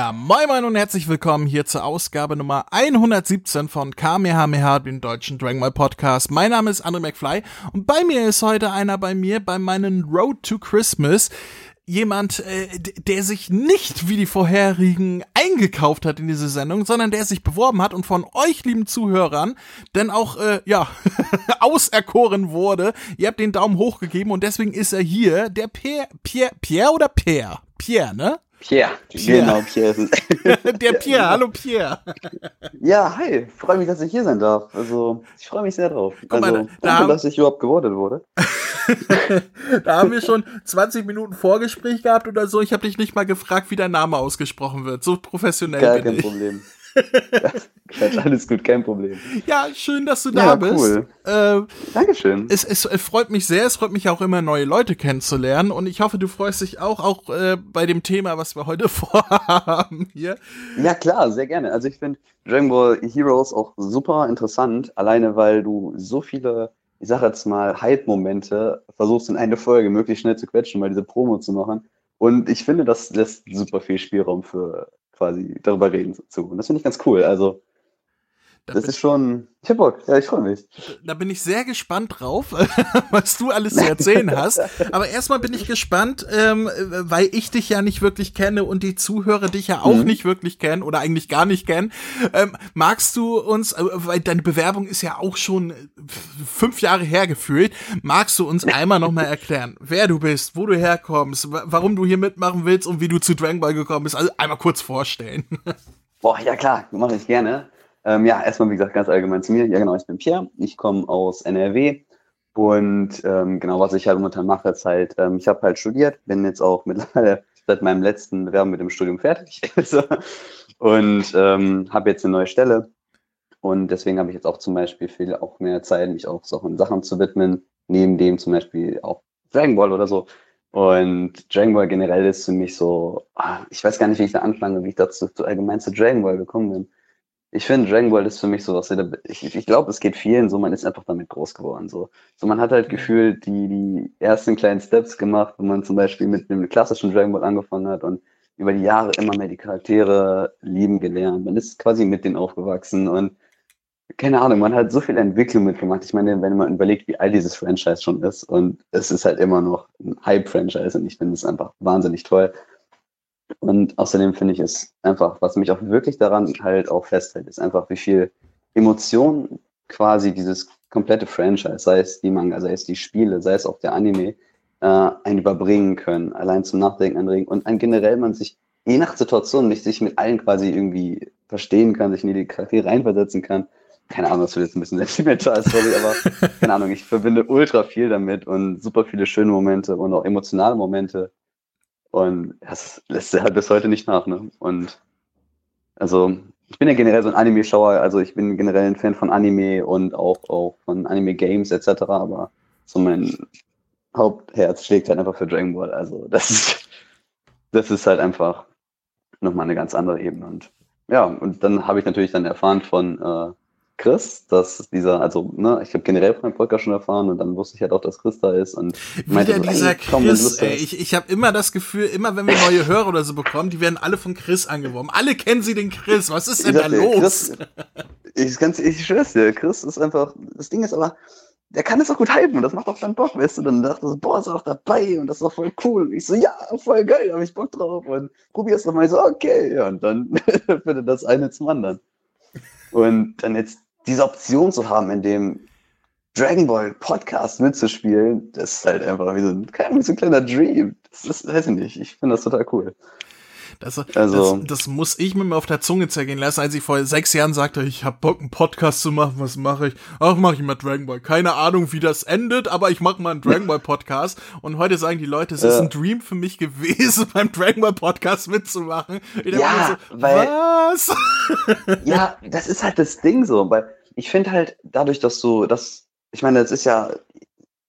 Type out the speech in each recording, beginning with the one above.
Ja, moin moin und herzlich willkommen hier zur Ausgabe Nummer 117 von Kamehameha, dem deutschen Dragon Ball Podcast. Mein Name ist André McFly und bei mir ist heute einer bei mir bei meinen Road to Christmas. Jemand, äh, der sich nicht wie die vorherigen eingekauft hat in diese Sendung, sondern der sich beworben hat und von euch, lieben Zuhörern, denn auch, äh, ja, auserkoren wurde. Ihr habt den Daumen hoch gegeben und deswegen ist er hier, der Pierre, Pierre, Pierre oder Pierre? Pierre, ne? Pierre. Pierre. Genau, Pierre ist es. Der Pierre, hallo Pierre. Ja, hi, freue mich, dass ich hier sein darf. Also, ich freue mich sehr drauf. Guck also, mal, da danke, haben- dass ich überhaupt geworden wurde. da haben wir schon 20 Minuten Vorgespräch gehabt oder so. Ich habe dich nicht mal gefragt, wie dein Name ausgesprochen wird. So professionell Gar bin kein ich. Problem. Alles gut, kein Problem. Ja, schön, dass du da Ja, bist. cool. Äh, Dankeschön. es, es freut mich sehr, es freut mich auch immer, neue Leute kennenzulernen. Und ich hoffe, du freust dich auch, auch äh, bei dem Thema, was wir heute vorhaben hier. Ja, klar, sehr gerne. Also, ich finde Dragon Ball Heroes auch super interessant, alleine weil du so viele, ich sag jetzt mal, Hype-Momente versuchst in eine Folge möglichst schnell zu quetschen, mal diese Promo zu machen. Und ich finde, das lässt super viel Spielraum für quasi darüber reden zu. Und das finde ich ganz cool. Also, Da das ist schon, ich hab Bock, ja, ich freue mich. da bin ich sehr gespannt drauf, was du alles zu erzählen hast. Aber erstmal bin ich gespannt, ähm, weil ich dich ja nicht wirklich kenne und die Zuhörer dich ja auch Mhm. nicht wirklich kennen oder eigentlich gar nicht kennen. Ähm, magst du uns, äh, weil deine Bewerbung ist ja auch schon äh, fünf Jahre her gefühlt, magst du uns einmal nochmal erklären, wer du bist, wo du herkommst, wa- warum du hier mitmachen willst und wie du zu Dragon Ball gekommen bist? Also einmal kurz vorstellen. Boah, ja klar, mache ich gerne. Ähm, ja, erstmal, wie gesagt, ganz allgemein zu mir. Ja, genau, ich bin Pierre. Ich komme aus NRW. Und ähm, genau, was ich halt momentan mache, ist halt, ähm, ich habe halt studiert, bin jetzt auch mittlerweile seit meinem letzten Bewerben mit dem Studium fertig. so. Und ähm, habe jetzt eine neue Stelle. Und deswegen habe ich jetzt auch zum Beispiel viel auch mehr Zeit, mich auch solchen Sachen zu widmen. Neben dem zum Beispiel auch Dragon Ball oder so. Und Dragon Ball generell ist für mich so, ah, ich weiß gar nicht, wie ich da anfange, wie ich dazu zu allgemein zu Dragon Ball gekommen bin. Ich finde, Dragon Ball ist für mich so was, ich, ich glaube, es geht vielen so, man ist einfach damit groß geworden. So, so man hat halt gefühlt die, die ersten kleinen Steps gemacht, wenn man zum Beispiel mit dem klassischen Dragon Ball angefangen hat und über die Jahre immer mehr die Charaktere lieben gelernt. Man ist quasi mit denen aufgewachsen und keine Ahnung, man hat so viel Entwicklung mitgemacht. Ich meine, wenn man überlegt, wie alt dieses Franchise schon ist und es ist halt immer noch ein Hype-Franchise und ich finde es einfach wahnsinnig toll. Und außerdem finde ich es einfach, was mich auch wirklich daran halt auch festhält, ist einfach, wie viel Emotion quasi dieses komplette Franchise, sei es die Manga, sei es die Spiele, sei es auch der Anime, äh, einen überbringen können, allein zum Nachdenken anregen und ein generell man sich je nach Situation nicht sich mit allen quasi irgendwie verstehen kann, sich in die Charaktere reinversetzen kann. Keine Ahnung, das wird jetzt ein bisschen sentimental, sorry, aber keine Ahnung, ich verbinde ultra viel damit und super viele schöne Momente und auch emotionale Momente. Und das lässt er halt bis heute nicht nach, ne? Und also, ich bin ja generell so ein Anime-Schauer, also ich bin generell ein Fan von Anime und auch, auch von Anime-Games etc., aber so mein Hauptherz schlägt halt einfach für Dragon Ball. Also das ist, das ist halt einfach nochmal eine ganz andere Ebene. Und ja, und dann habe ich natürlich dann erfahren von äh, Chris, dass dieser, also, ne, ich habe generell von meinem Podcast schon erfahren und dann wusste ich halt auch, dass Chris da ist und meinte Wieder dieser komm, Chris, Lust ey. Ich, ich habe immer das Gefühl, immer wenn wir neue Hörer oder so bekommen, die werden alle von Chris angeworben. Alle kennen sie den Chris. Was ist denn da los? Chris, ich, ganz, ich schwör's dir, Chris ist einfach, das Ding ist aber, der kann es auch gut hypen und das macht auch dann Bock, weißt du, dann dachte ich so, boah, ist er auch dabei und das ist doch voll cool. Und ich so, ja, voll geil, da hab ich Bock drauf und probier's doch mal Ich so, okay, ja, und dann findet das eine zum anderen. Und dann jetzt diese Option zu haben, in dem Dragon Ball Podcast mitzuspielen, das ist halt einfach wie so ein, wie so ein kleiner Dream. Das ist, weiß ich nicht, ich finde das total cool. Das, Also- das, das muss ich mir mal auf der Zunge zergehen lassen, als ich vor sechs Jahren sagte, ich hab Bock, einen Podcast zu machen, was mache ich? Ach, mache ich mal Dragon Ball. Keine Ahnung, wie das endet, aber ich mache mal einen Dragon Ball Podcast. Und heute sagen die Leute, es ist Ja. ein Dream für mich gewesen, beim Dragon Ball Podcast mitzumachen. Ja, so, weil- was? Ja, das ist halt das Ding so, weil ich finde halt dadurch, dass du das, ich meine, das ist ja,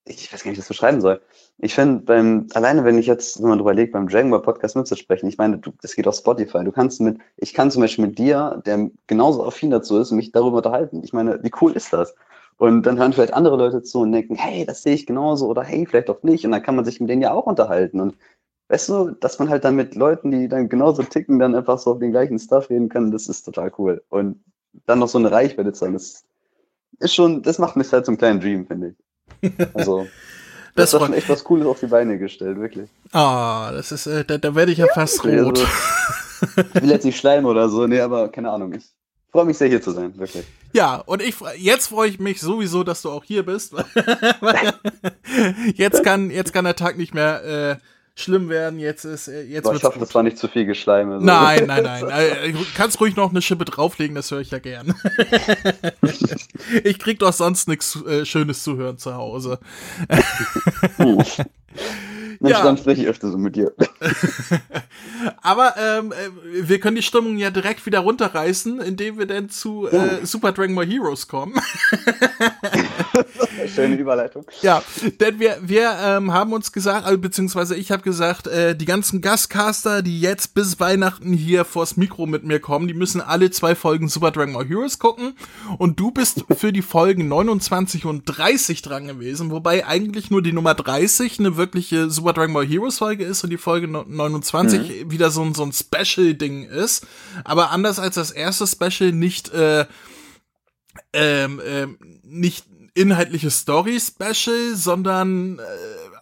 ich weiß gar nicht, wie ich das beschreiben soll. Ich finde beim, alleine wenn ich jetzt, drüber legt, beim Dragon Ball Podcast mitzusprechen, ich meine, du, das geht auf Spotify. Du kannst mit, ich kann zum Beispiel mit dir, der genauso affin dazu ist, mich darüber unterhalten. Ich meine, wie cool ist das? Und dann hören vielleicht andere Leute zu und denken, hey, das sehe ich genauso oder hey, vielleicht auch nicht. Und dann kann man sich mit denen ja auch unterhalten. Und weißt du, dass man halt dann mit Leuten, die dann genauso ticken, dann einfach so auf den gleichen Stuff reden kann, das ist total cool. Und dann noch so eine Reichweite zu haben, das ist schon, das macht mich halt zum kleinen Dream, finde ich. Also. Das, das war schon echt was Cooles auf die Beine gestellt, wirklich. Ah, oh, das ist, äh, da, da werde ich ja, ja fast rot. Also, ich will jetzt nicht schleimen oder so, nee, aber keine Ahnung. Ich freue mich sehr, hier zu sein, wirklich. Ja, und ich jetzt freue ich mich sowieso, dass du auch hier bist. jetzt kann jetzt kann der Tag nicht mehr äh, schlimm werden. Jetzt ist äh, jetzt. Aber ich hoffe, gut. das war nicht zu viel Geschleime. So. Nein, nein, nein. äh, kannst ruhig noch eine Schippe drauflegen, das höre ich ja gern. ich krieg doch sonst nichts äh, Schönes zu hören zu Hause. Mensch, ja. dann spreche ich öfter so mit dir. Aber ähm, äh, wir können die Stimmung ja direkt wieder runterreißen, indem wir dann zu äh, Super Dragon Ball Heroes kommen. Schöne Überleitung. Ja, denn wir, wir ähm, haben uns gesagt, also, beziehungsweise ich habe gesagt, äh, die ganzen Gastcaster, die jetzt bis Weihnachten hier vors Mikro mit mir kommen, die müssen alle zwei Folgen Super Dragon Ball Heroes gucken. Und du bist für die Folgen 29 und 30 dran gewesen, wobei eigentlich nur die Nummer 30 eine wirkliche Super Dragon Ball Heroes Folge ist und die Folge 29 mhm. wieder so, ein so ein Special-Ding ist. Aber anders als das erste Special nicht, äh, ähm, ähm, nicht inhaltliche Story-Special, sondern äh,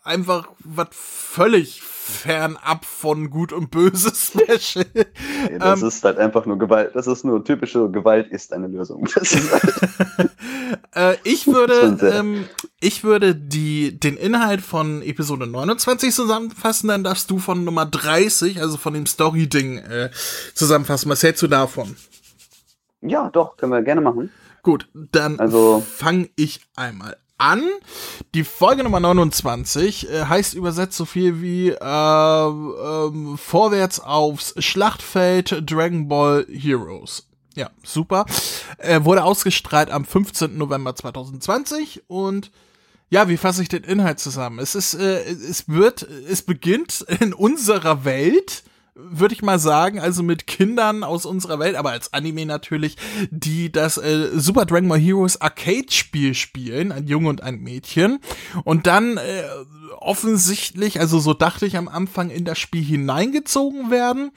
einfach was völlig fernab von Gut und Böse Special. Nee, das ähm, ist halt einfach nur Gewalt. Das ist nur typische Gewalt ist eine Lösung. Halt äh, ich würde, ähm, ich würde die, den Inhalt von Episode 29 zusammenfassen, dann darfst du von Nummer 30, also von dem Story-Ding, äh, zusammenfassen. Was hältst du davon? Ja, doch, können wir gerne machen. Gut, dann also, fange ich einmal an. Die Folge Nummer 29 äh, heißt übersetzt so viel wie äh, äh, Vorwärts aufs Schlachtfeld Dragon Ball Heroes. Ja, super. Äh, wurde ausgestrahlt am 15. November 2020 und ja, wie fasse ich den Inhalt zusammen? Es ist, äh, es wird, es beginnt in unserer Welt würde ich mal sagen, also mit Kindern aus unserer Welt, aber als Anime natürlich, die das äh, Super Dragon Ball Heroes Arcade-Spiel spielen, ein Junge und ein Mädchen. Und dann äh, offensichtlich, also so dachte ich am Anfang, in das Spiel hineingezogen werden,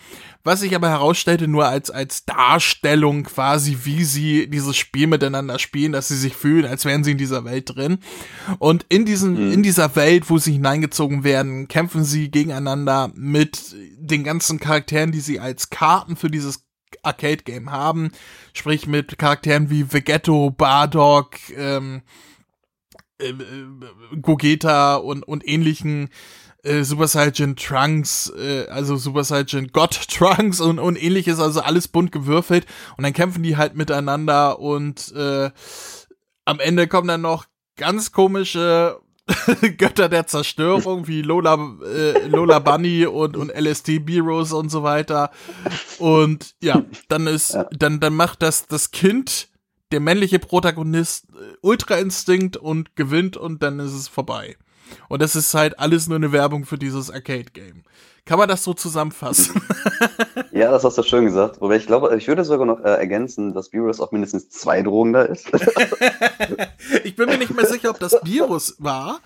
was sich aber herausstellte nur als, als Darstellung quasi, wie sie dieses Spiel miteinander spielen, dass sie sich fühlen, als wären sie in dieser Welt drin. Und in diesem, mhm. in dieser Welt, wo sie hineingezogen werden, kämpfen sie gegeneinander mit den ganzen Charakteren, die sie als Karten für dieses Arcade-Game haben. Sprich mit Charakteren wie Vegetto, Bardock, ähm, äh, äh, Gogeta und, und ähnlichen äh, Super Saiyan Trunks, äh, also Super Saiyan God Trunks und, und ähnliches, also alles bunt gewürfelt und dann kämpfen die halt miteinander und äh, am Ende kommen dann noch ganz komische Götter der Zerstörung wie Lola, äh, Lola Bunny und, und LSD Heroes und so weiter. Und ja, dann ist, dann, dann macht das das Kind, der männliche Protagonist, äh, Ultra Instinkt und gewinnt und dann ist es vorbei. Und das ist halt alles nur eine Werbung für dieses Arcade-Game. Kann man das so zusammenfassen? Ja, das hast du schön gesagt. Wobei ich glaube, ich würde sogar noch äh, ergänzen, dass Virus auch mindestens zwei Drogen da ist. ich bin mir nicht mehr sicher, ob das Virus war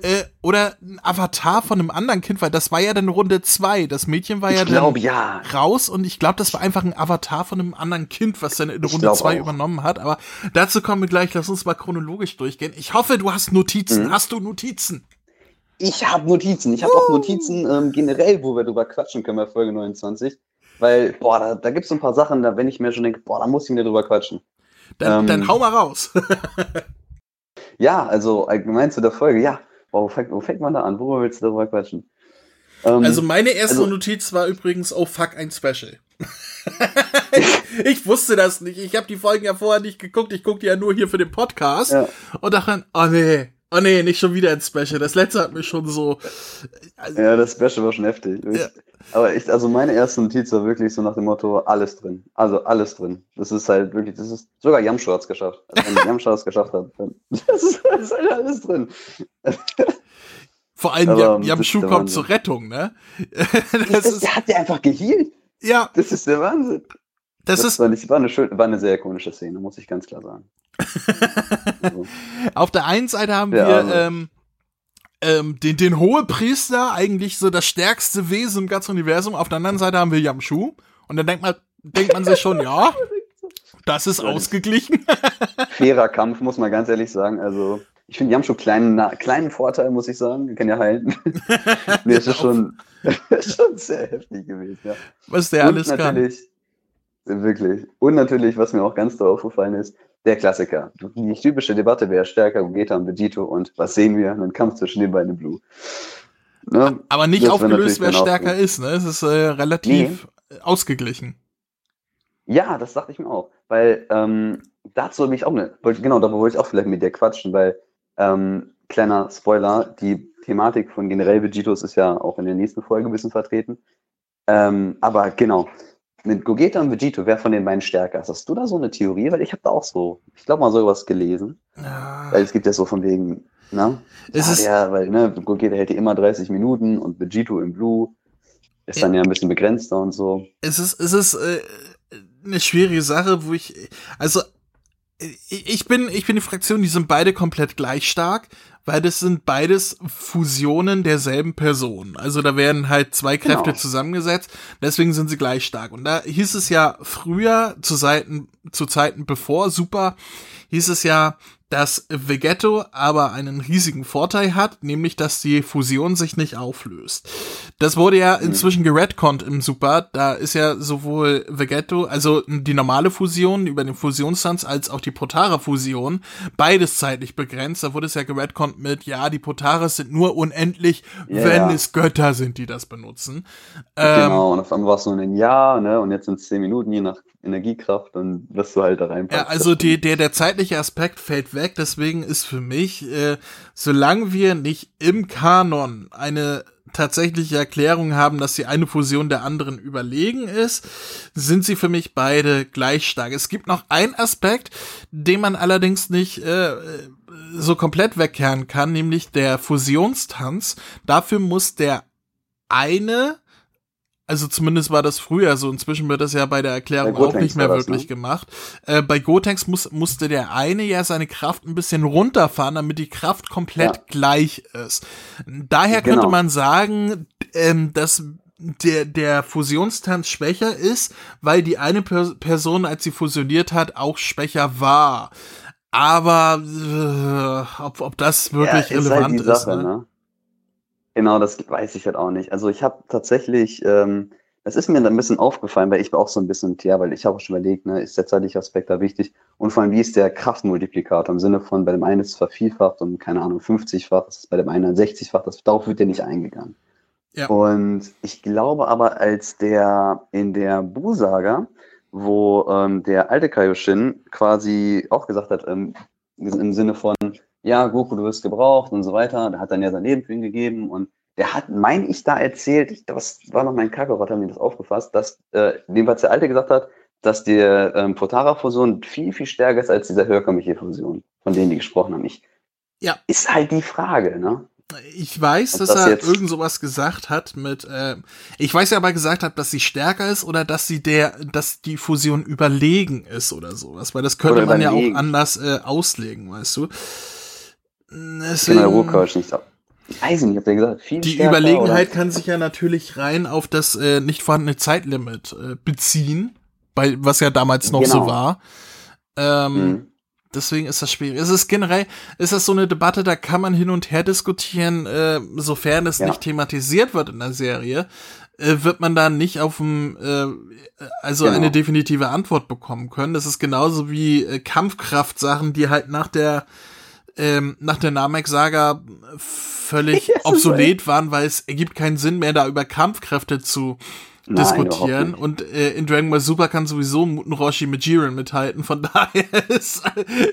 äh, oder ein Avatar von einem anderen Kind, weil das war ja dann Runde zwei. Das Mädchen war ja glaub, dann ja. raus und ich glaube, das war einfach ein Avatar von einem anderen Kind, was dann in Runde zwei auch. übernommen hat. Aber dazu kommen wir gleich. Lass uns mal chronologisch durchgehen. Ich hoffe, du hast Notizen. Mhm. Hast du Notizen? Ich habe Notizen. Ich habe uh. auch Notizen ähm, generell, wo wir drüber quatschen können bei Folge 29. Weil, boah, da, da gibt es ein paar Sachen, da wenn ich mir schon denke, boah, da muss ich mir drüber quatschen. Dann, ähm, dann hau mal raus. ja, also allgemein zu der Folge, ja. Boah, wo, fängt, wo fängt man da an? Worüber willst du darüber quatschen? Ähm, also meine erste also, Notiz war übrigens, oh fuck, ein Special. ich, ich, wusste das nicht. Ich habe die Folgen ja vorher nicht geguckt. Ich gucke die ja nur hier für den Podcast. Ja. Und dachte, oh nee, Oh nee, nicht schon wieder ein Special. Das letzte hat mich schon so. Also, ja, das Special war schon heftig. Ja. Aber ich, also meine erste Notiz war wirklich so nach dem Motto, alles drin. Also alles drin. Das ist halt wirklich, das ist sogar Yamshu hat's geschafft. Also wenn Yamshu es geschafft hat, dann das ist, das ist halt alles drin. Vor allem Yam, Yamshu kommt zur Rettung, ne? das, ist, der hat ja einfach geheilt. Ja. Das ist der Wahnsinn. Das, das ist war, nicht, war, eine schön, war eine sehr ikonische Szene, muss ich ganz klar sagen. Auf der einen Seite haben ja, wir also. ähm, ähm, den, den Hohepriester, eigentlich so das stärkste Wesen im ganzen Universum. Auf der anderen Seite haben wir Yamshu. Und dann denkt man, denkt man sich schon, ja, das ist ausgeglichen. Fairer Kampf, muss man ganz ehrlich sagen. Also, ich finde, schon kleinen, kleinen Vorteil, muss ich sagen. Die können ja halten. nee, es ist schon, schon sehr heftig gewesen, ja. Was der Und alles natürlich, kann. Wirklich. Und natürlich, was mir auch ganz doll aufgefallen ist, der Klassiker. Die typische Debatte, wer stärker, Vegeta und Vegito und was sehen wir? Einen Kampf zwischen den beiden Blue. Ne? Aber nicht das aufgelöst, wer stärker ist, ne? Es ist äh, relativ nee. ausgeglichen. Ja, das dachte ich mir auch. Weil ähm, dazu habe ich auch eine, genau, da wollte ich auch vielleicht mit dir quatschen, weil ähm, kleiner Spoiler, die Thematik von generell Vegetos ist ja auch in der nächsten Folge ein bisschen vertreten. Ähm, aber genau, mit Gogeta und Vegito, wer von den beiden stärker ist? Hast du da so eine Theorie? Weil ich habe da auch so, ich glaube mal sowas gelesen. Ja. Weil es gibt ja so von wegen, ne? Es ja, ist ja, weil ne, Gogeta hält ja immer 30 Minuten und Vegito im Blue ist dann ja ein bisschen begrenzter und so. Es ist, es ist äh, eine schwierige Sache, wo ich, also ich bin, ich bin die Fraktion, die sind beide komplett gleich stark, weil das sind beides Fusionen derselben Person. Also da werden halt zwei Kräfte genau. zusammengesetzt, deswegen sind sie gleich stark. Und da hieß es ja früher, zu Zeiten, zu Zeiten bevor Super, hieß es ja, dass Vegetto aber einen riesigen Vorteil hat, nämlich dass die Fusion sich nicht auflöst. Das wurde ja mhm. inzwischen geredconnt im Super. Da ist ja sowohl Vegetto, also die normale Fusion über den Fusionstanz, als auch die Potara-Fusion, beides zeitlich begrenzt. Da wurde es ja geredconnt mit, ja, die Potaras sind nur unendlich, yeah. wenn es Götter sind, die das benutzen. Genau, ähm, und auf einmal war es nur ein Jahr, ne, und jetzt sind es zehn Minuten, je nach Energiekraft, dann wirst du halt da rein. Ja, also die, der, der zeitliche Aspekt fällt weg, deswegen ist für mich, äh, solange wir nicht im Kanon eine tatsächliche Erklärung haben, dass die eine Fusion der anderen überlegen ist, sind sie für mich beide gleich stark. Es gibt noch einen Aspekt, den man allerdings nicht äh, so komplett wegkehren kann, nämlich der Fusionstanz. Dafür muss der eine also zumindest war das früher so. Inzwischen wird das ja bei der Erklärung auch nicht mehr das, wirklich ne? gemacht. Äh, bei Gotenks muss, musste der eine ja seine Kraft ein bisschen runterfahren, damit die Kraft komplett ja. gleich ist. Daher genau. könnte man sagen, ähm, dass der, der Fusionstanz schwächer ist, weil die eine per Person, als sie fusioniert hat, auch schwächer war. Aber äh, ob, ob das wirklich ja, ist halt relevant halt Sache, ist. Ne? Ne? Genau, das weiß ich halt auch nicht. Also ich habe tatsächlich, ähm, das ist mir dann ein bisschen aufgefallen, weil ich war auch so ein bisschen, ja, weil ich habe auch schon überlegt, ne, ist der zeitliche Aspekt da wichtig? Und vor allem, wie ist der Kraftmultiplikator im Sinne von, bei dem einen ist es vervielfacht und keine Ahnung, 50-fach, das ist bei dem einen 60-fach, das, darauf wird ja nicht eingegangen. Ja. Und ich glaube aber, als der in der Bu-Saga, wo ähm, der alte Kaioshin quasi auch gesagt hat, ähm, im Sinne von, ja, Goku, du wirst gebraucht und so weiter. Der hat dann ja sein Leben für ihn gegeben und der hat, meine ich, da erzählt, das war noch mein Kakarot, haben mir das aufgefasst, dass äh, jedenfalls der Alte gesagt hat, dass die ähm, Potara-Fusion viel, viel stärker ist als dieser Hörkamichi-Fusion, von denen die gesprochen haben. Ich, ja. Ist halt die Frage, ne? Ich weiß, dass das er irgend sowas gesagt hat mit, äh, ich weiß ja aber gesagt hat, dass sie stärker ist oder dass sie der, dass die Fusion überlegen ist oder sowas, weil das könnte man ja auch anders äh, auslegen, weißt du. Deswegen, ich kann nicht ab. Ich weiß nicht, habt ihr gesagt, viel Die Überlegenheit oder? kann sich ja natürlich rein auf das äh, nicht vorhandene Zeitlimit äh, beziehen, bei, was ja damals noch genau. so war. Ähm, mhm. Deswegen ist das schwierig. Es ist generell, ist das so eine Debatte, da kann man hin und her diskutieren, äh, sofern es ja. nicht thematisiert wird in der Serie, äh, wird man da nicht auf dem, äh, also genau. eine definitive Antwort bekommen können. Das ist genauso wie äh, Kampfkraftsachen, die halt nach der ähm, nach der Namek-Saga völlig yes, obsolet waren, weil es ergibt keinen Sinn mehr, da über Kampfkräfte zu Nein, diskutieren. Und äh, in Dragon Ball Super kann sowieso Muten Roshi mit Jiren mithalten. Von daher ist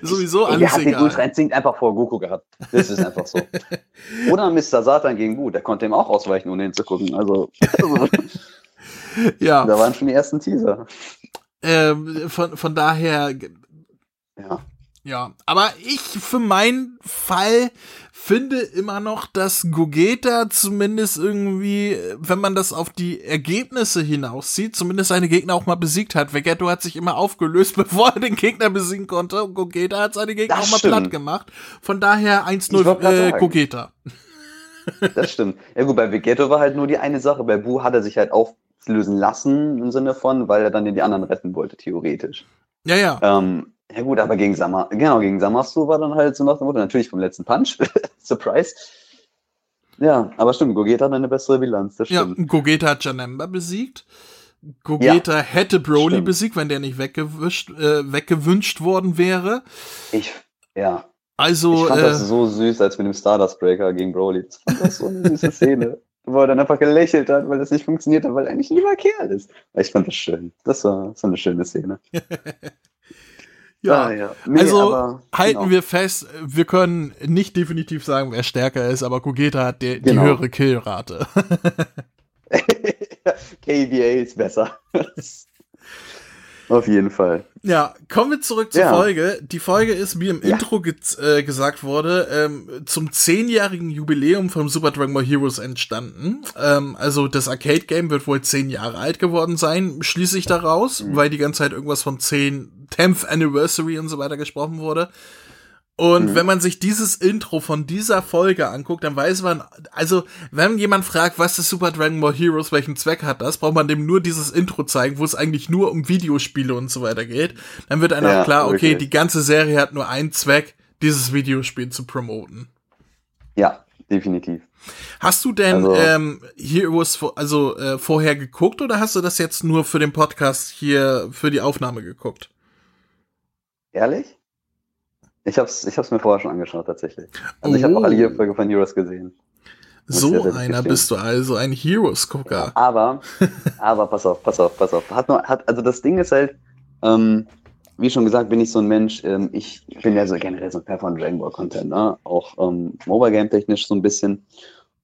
sowieso alles Der hat egal. Den Ultra Instinct einfach vor Goku gehabt. Das ist einfach so. Oder Mr. Satan gegen Gu. Der konnte ihm auch ausweichen, ohne hinzugucken. Also, also ja. Da waren schon die ersten Teaser. Ähm, von, von daher. Ja. Ja, aber ich für meinen Fall finde immer noch, dass Gogeta zumindest irgendwie, wenn man das auf die Ergebnisse hinauszieht, zumindest seine Gegner auch mal besiegt hat. Vegetto hat sich immer aufgelöst, bevor er den Gegner besiegen konnte und Gogeta hat seine Gegner das auch mal stimmt. platt gemacht. Von daher 1-0 äh, Gogeta. Das stimmt. Ja gut, bei Vegeto war halt nur die eine Sache. Bei Bu hat er sich halt auflösen lassen im Sinne von, weil er dann die anderen retten wollte, theoretisch. Ja, ja. Ähm, ja gut, aber gegen Sama, genau, gegen Samasu war dann halt so nach dem Motto, natürlich vom letzten Punch. Surprise. Ja, aber stimmt, Gogeta hat eine bessere Bilanz, das Ja, stimmt. Gogeta hat Janemba besiegt. Gogeta hätte Broly stimmt. besiegt, wenn der nicht weggewischt, äh, weggewünscht worden wäre. Ich, ja, Also, ich fand äh, das so süß, als mit dem Stardust Breaker gegen Broly. Das fand das so eine süße Szene. Wo er dann einfach gelächelt hat, weil das nicht funktioniert hat, weil er eigentlich ein lieber Kerl ist. Ich fand das schön. Das war so eine schöne Szene. ja. Ah, ja. Nee, also aber, halten genau. wir fest, wir können nicht definitiv sagen, wer stärker ist, aber Gogeta hat die, die Genau. höhere Killrate. KBA ist besser. Auf jeden Fall. Ja, kommen wir zurück zur Ja. Folge. Die Folge ist, wie im Ja. Intro ge äh, gesagt wurde, ähm, zum zehnjährigen Jubiläum von Super Dragon Ball Heroes entstanden. Ähm, also das Arcade-Game wird wohl zehn Jahre alt geworden sein, schließe ich daraus, Mhm. weil die ganze Zeit irgendwas von 10, 10th Anniversary und so weiter gesprochen wurde. Und Mhm. wenn man sich dieses Intro von dieser Folge anguckt, dann weiß man, also wenn jemand fragt, was ist Super Dragon Ball Heroes, welchen Zweck hat das, braucht man dem nur dieses Intro zeigen, wo es eigentlich nur um Videospiele und so weiter geht. Dann wird einem Ja, auch klar, okay, wirklich. die ganze Serie hat nur einen Zweck, dieses Videospiel zu promoten. Ja, definitiv. Hast du denn Also- ähm, Heroes also äh, vorher geguckt oder hast du das jetzt nur für den Podcast hier für die Aufnahme geguckt? Ehrlich? Ich hab's, ich hab's mir vorher schon angeschaut, tatsächlich. Also ich habe Oh. auch alle jede Folge von Heroes gesehen. So ja einer bist du also, ein Heroes-Gucker. Aber, aber pass auf, pass auf, pass auf. Hat nur, hat, also das Ding ist halt, ähm, wie schon gesagt, bin ich so ein Mensch, ähm, ich bin ja so generell so ein Fan von Dragon Ball Content, ne? Auch ähm, Mobile Game technisch so ein bisschen.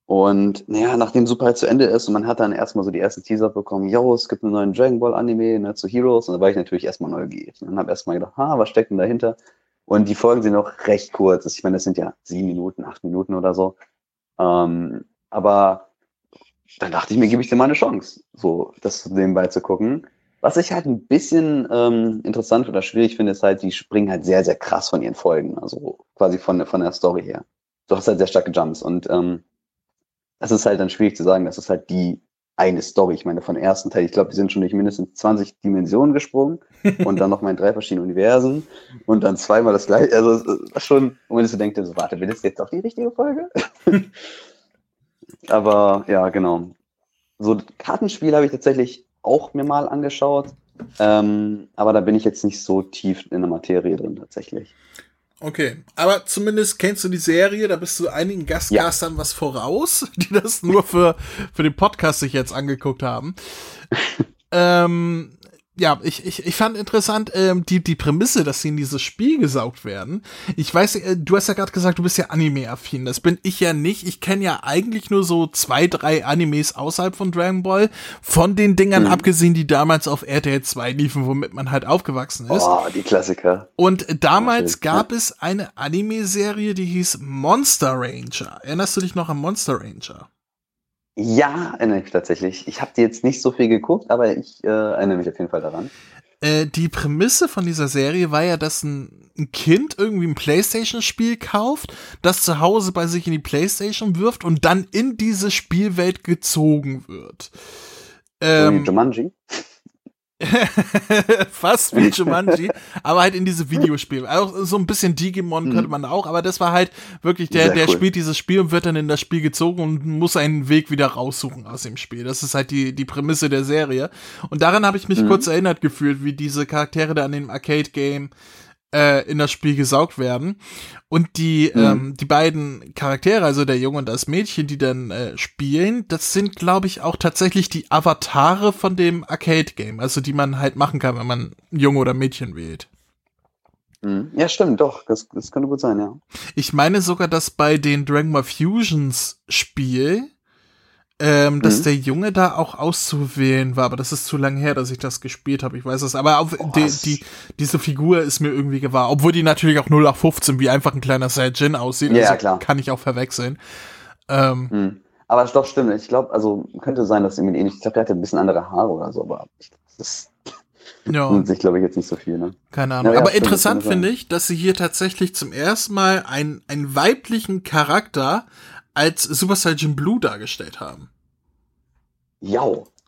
Und naja, nachdem Super halt zu Ende ist und man hat dann erstmal so die ersten Teaser bekommen, yo, es gibt einen neuen Dragon Ball Anime ne, zu Heroes und da war ich natürlich erstmal neugierig und habe erstmal gedacht, ha, was steckt denn dahinter? Und die Folgen sind auch recht kurz. Also Ich meine, das sind ja sieben Minuten, acht Minuten oder so. Ähm, aber dann dachte ich mir, gebe ich dir mal eine Chance, so das nebenbei zu gucken. Was ich halt ein bisschen ähm, interessant oder schwierig finde, ist halt, die springen halt sehr, sehr krass von ihren Folgen, also quasi von, von der Story her. Du hast halt sehr starke Jumps und ähm, das ist halt dann schwierig zu sagen, das ist halt die eine Story. Ich meine, von ersten Teil, ich glaube, die sind schon durch mindestens 20 Dimensionen gesprungen und dann nochmal in drei verschiedenen Universen und dann zweimal das gleiche. Also schon, und wenn du denkst, so, warte, will das jetzt doch die richtige Folge? Aber ja, genau. So Kartenspiel habe ich tatsächlich auch mir mal angeschaut. Ähm, aber da bin ich jetzt nicht so tief in der Materie drin tatsächlich. Okay, aber zumindest kennst du die Serie, da bist du einigen Gastcastern was voraus, die das nur für, für den Podcast sich jetzt angeguckt haben. ähm, ja, ich, ich, ich fand interessant ähm, die, die Prämisse, dass sie in dieses Spiel gesaugt werden. Ich weiß, äh, du hast ja gerade gesagt, du bist ja Anime-affin. Das bin ich ja nicht. Ich kenne ja eigentlich nur so zwei, drei Animes außerhalb von Dragon Ball. Von den Dingern Mhm. abgesehen, die damals auf RTL 2 liefen, womit man halt aufgewachsen ist. Oh, die Klassiker. Und damals gab es eine Anime-Serie, die hieß Monster Ranger. Erinnerst du dich noch an Monster Ranger? Ja, erinnere ich mich tatsächlich. Ich habe die jetzt nicht so viel geguckt, aber ich äh, erinnere mich auf jeden Fall daran. Äh, die Prämisse von dieser Serie war ja, dass ein, ein Kind irgendwie ein Playstation-Spiel kauft, das zu Hause bei sich in die Playstation wirft und dann in diese Spielwelt gezogen wird. Ähm, Jumanji. Fast wie Jumanji, aber halt in diese Videospiele. Auch so ein bisschen Digimon könnte man auch, aber das war halt wirklich, der, Sehr der cool. spielt dieses Spiel und wird dann in das Spiel gezogen und muss einen Weg wieder raussuchen aus dem Spiel. Das ist halt die, die Prämisse der Serie. Und daran habe ich mich Mhm. kurz erinnert gefühlt, wie diese Charaktere da an dem Arcade-Game äh, in das Spiel gesaugt werden. Und die, Mhm. ähm, die beiden Charaktere, also der Junge und das Mädchen, die dann äh, spielen, das sind, glaube ich, auch tatsächlich die Avatare von dem Arcade-Game, also die man halt machen kann, wenn man Junge oder Mädchen wählt. Mhm. Ja, stimmt, doch. Das, das könnte gut sein, ja. Ich meine sogar, dass bei den Dragon Ball Fusions Spiel, ähm, dass Mhm. der Junge da auch auszuwählen war, aber das ist zu lange her, dass ich das gespielt habe. Ich weiß es, aber auf, Oh, die, die, diese Figur ist mir irgendwie gewahr, obwohl die natürlich auch 0 auf 15 wie einfach ein kleiner Saiyajin aussieht. Ja, also klar. Kann ich auch verwechseln. Ähm, Mhm. Aber doch, stimmt. Ich glaube, also könnte sein, dass irgendwie ähnlich. Ich glaube, der hatte ein bisschen andere Haare oder so, aber ich, das ja. tut sich, glaube ich, jetzt nicht so viel, ne? Keine Ahnung. Ja, ja, Aber stimmt, interessant finde ich, dass sie hier tatsächlich zum ersten Mal einen, einen weiblichen Charakter als Super Saiyan Blue dargestellt haben. Ja,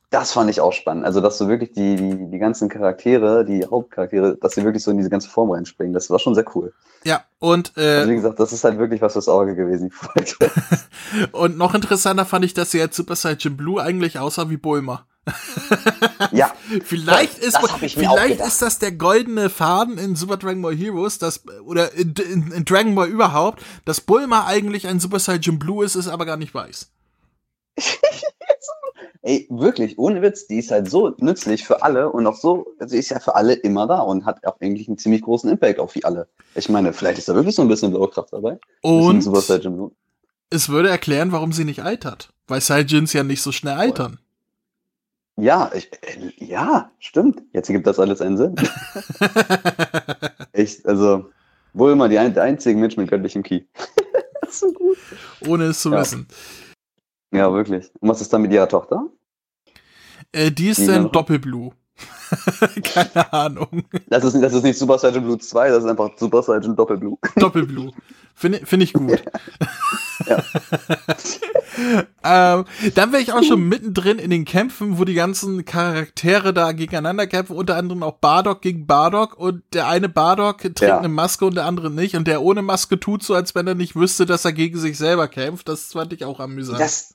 das fand ich auch spannend. Also, dass du wirklich die, die, die ganzen Charaktere, die Hauptcharaktere, dass sie wirklich so in diese ganze Form reinspringen. Das war schon sehr cool. Ja, und äh, Also, wie gesagt, das ist halt wirklich was fürs Auge gewesen, die Folge. und noch interessanter fand ich, dass sie als Super Saiyan Blue eigentlich aussah wie Bulma. ja, Vielleicht ist, mir auch vielleicht ist das der goldene Faden in Super Dragon Ball Heroes, das, oder in, in, in Dragon Ball überhaupt, dass Bulma eigentlich ein Super Saiyan Blue ist, ist aber gar nicht weiß. ey, wirklich, ohne Witz, die ist halt so nützlich für alle und auch so, sie ist ja für alle immer da und hat auch eigentlich einen ziemlich großen Impact auf die alle. Ich meine, vielleicht ist da wirklich so ein bisschen blaue Kraft dabei. Und Super Saiyan Blue. es würde erklären, warum sie nicht altert. Weil Saiyans ja nicht so schnell altern. Ja, ich, äh, ja, stimmt. Jetzt ergibt das alles einen Sinn. Echt, also, wohl immer die der einzige Mensch mit göttlichem Ki. so gut. Ohne es zu Ja. wissen. Ja, wirklich. Und was ist dann mit ihrer Tochter? Äh, die ist Die dann? Doppelblue. Keine Ahnung. Das ist, das ist nicht Super Saiyan Blue 2, das ist einfach Super Saiyan Doppelblue. Doppelblue. Finde find ich gut. Ja. ähm, dann wäre ich auch schon mittendrin in den Kämpfen, wo die ganzen Charaktere da gegeneinander kämpfen, unter anderem auch Bardock gegen Bardock und der eine Bardock trägt Ja. eine Maske und der andere nicht und der ohne Maske tut so, als wenn er nicht wüsste, dass er gegen sich selber kämpft. Das fand ich auch amüsant. Das,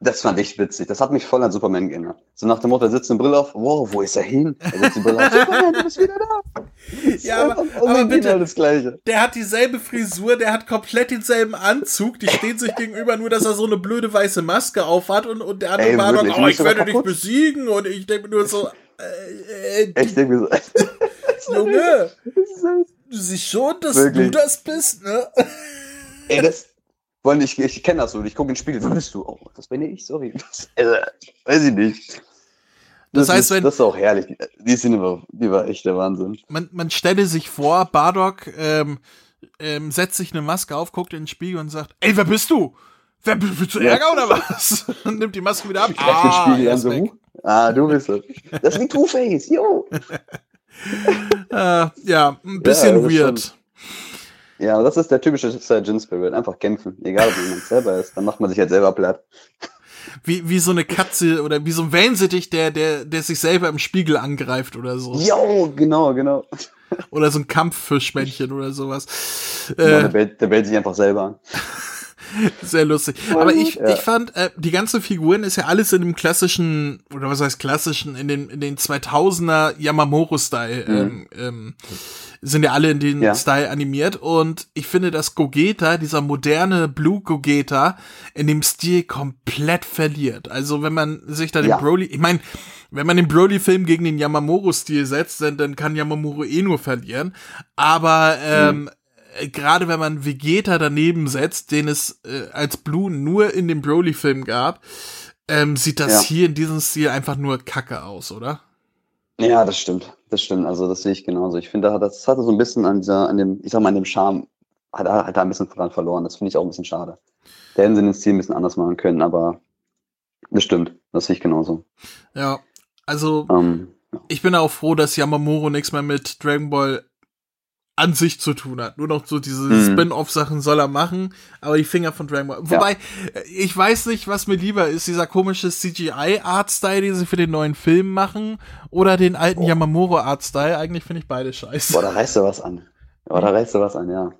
das fand ich witzig. Das hat mich voll an Superman geändert. So nach dem Motto, er sitzt eine Brille auf, wow, wo ist er hin? Er setzt die Brille auf, Superman, du bist wieder da. Ja, aber- einfach aber bitte. das Gleiche. Der hat dieselbe Frisur, der hat komplett denselben Anzug, die stehen sich gegenüber, nur dass er so eine blöde weiße Maske aufhat und, und der andere Ey, Bardock, wirklich, oh, ich werde dich kaputt? besiegen und ich denke mir nur so, äh, äh, Ich denke mir so, Junge, du siehst schon, dass Wirklich. du das bist, ne? ey, das, vor allem, ich, ich kenne das so, ich gucke in den Spiegel, wo bist du? Oh, das bin ich, sorry. Das, äh, weiß ich nicht. Das heißt, ist, wenn- Das ist auch herrlich. Die Szene war, die war echt der Wahnsinn. Man, man stelle sich vor, Bardock ähm, ähm, setzt sich eine Maske auf, guckt in den Spiegel und sagt, ey, wer bist du? Wer, willst du Ja. Ärger oder was? Und nimmt die Maske wieder ab. Den Spiegel an, so, weg. ah, du bist es. Das ist wie Two-Face, jo. Äh, ja, ein bisschen das ist weird. Ja, das ist der typische Saiyajin Spirit. Einfach kämpfen. Egal, ob jemand selber ist. Dann macht man sich halt selber platt. Wie, wie so eine Katze oder wie so ein Wellensittich, der, der, der sich selber im Spiegel angreift oder so. Jo, genau, genau. Oder so ein Kampffischmännchen oder sowas. Genau, Äh, der, bellt, der bellt sich einfach selber an. Sehr lustig. Aber ich, Ja. ich fand, äh, die ganzen Figuren ist ja alles in dem klassischen, oder was heißt klassischen, in den, in den 2000er Yamamoto-Style, ähm, ähm, sind ja alle in den Mhm. Ja. Style animiert. Und ich finde, dass Gogeta, dieser moderne Blue Gogeta, in dem Stil komplett verliert. Also wenn man sich da den Ja. Broly, ich meine, wenn man den Broly-Film gegen den Yamamoro-Stil setzt, dann, dann kann Yamamoro eh nur verlieren. Aber ähm, äh, gerade wenn man Vegeta daneben setzt, den es äh, als Blue nur in dem Broly-Film gab, ähm, sieht das Ja. hier in diesem Stil einfach nur kacke aus, oder? Ja, das stimmt. Das stimmt. Also, das sehe ich genauso. Ich finde, da hat- das hatte so ein bisschen an dieser, an dem, ich sag mal, an dem Charme, hat er hat er ein bisschen dran verloren. Das finde ich auch ein bisschen schade. Da hätten sie den Stil ein bisschen anders machen können, aber das stimmt. Das sehe ich genauso. Ja, also Ähm, ich bin auch froh, dass Yamamoro nichts mehr mit Dragon Ball an sich zu tun hat. Nur noch so diese Mhm. Spin-off-Sachen soll er machen, aber die Finger von Dragon Ball. Wobei, äh, ich weiß nicht, was mir lieber ist, dieser komische CGI-Art-Style, den sie für den neuen Film machen, oder den alten Yamamoro-Art-Style. Eigentlich finde ich beide scheiße. Boah, da reißt du was an. Boah, da reißt du was an, ja.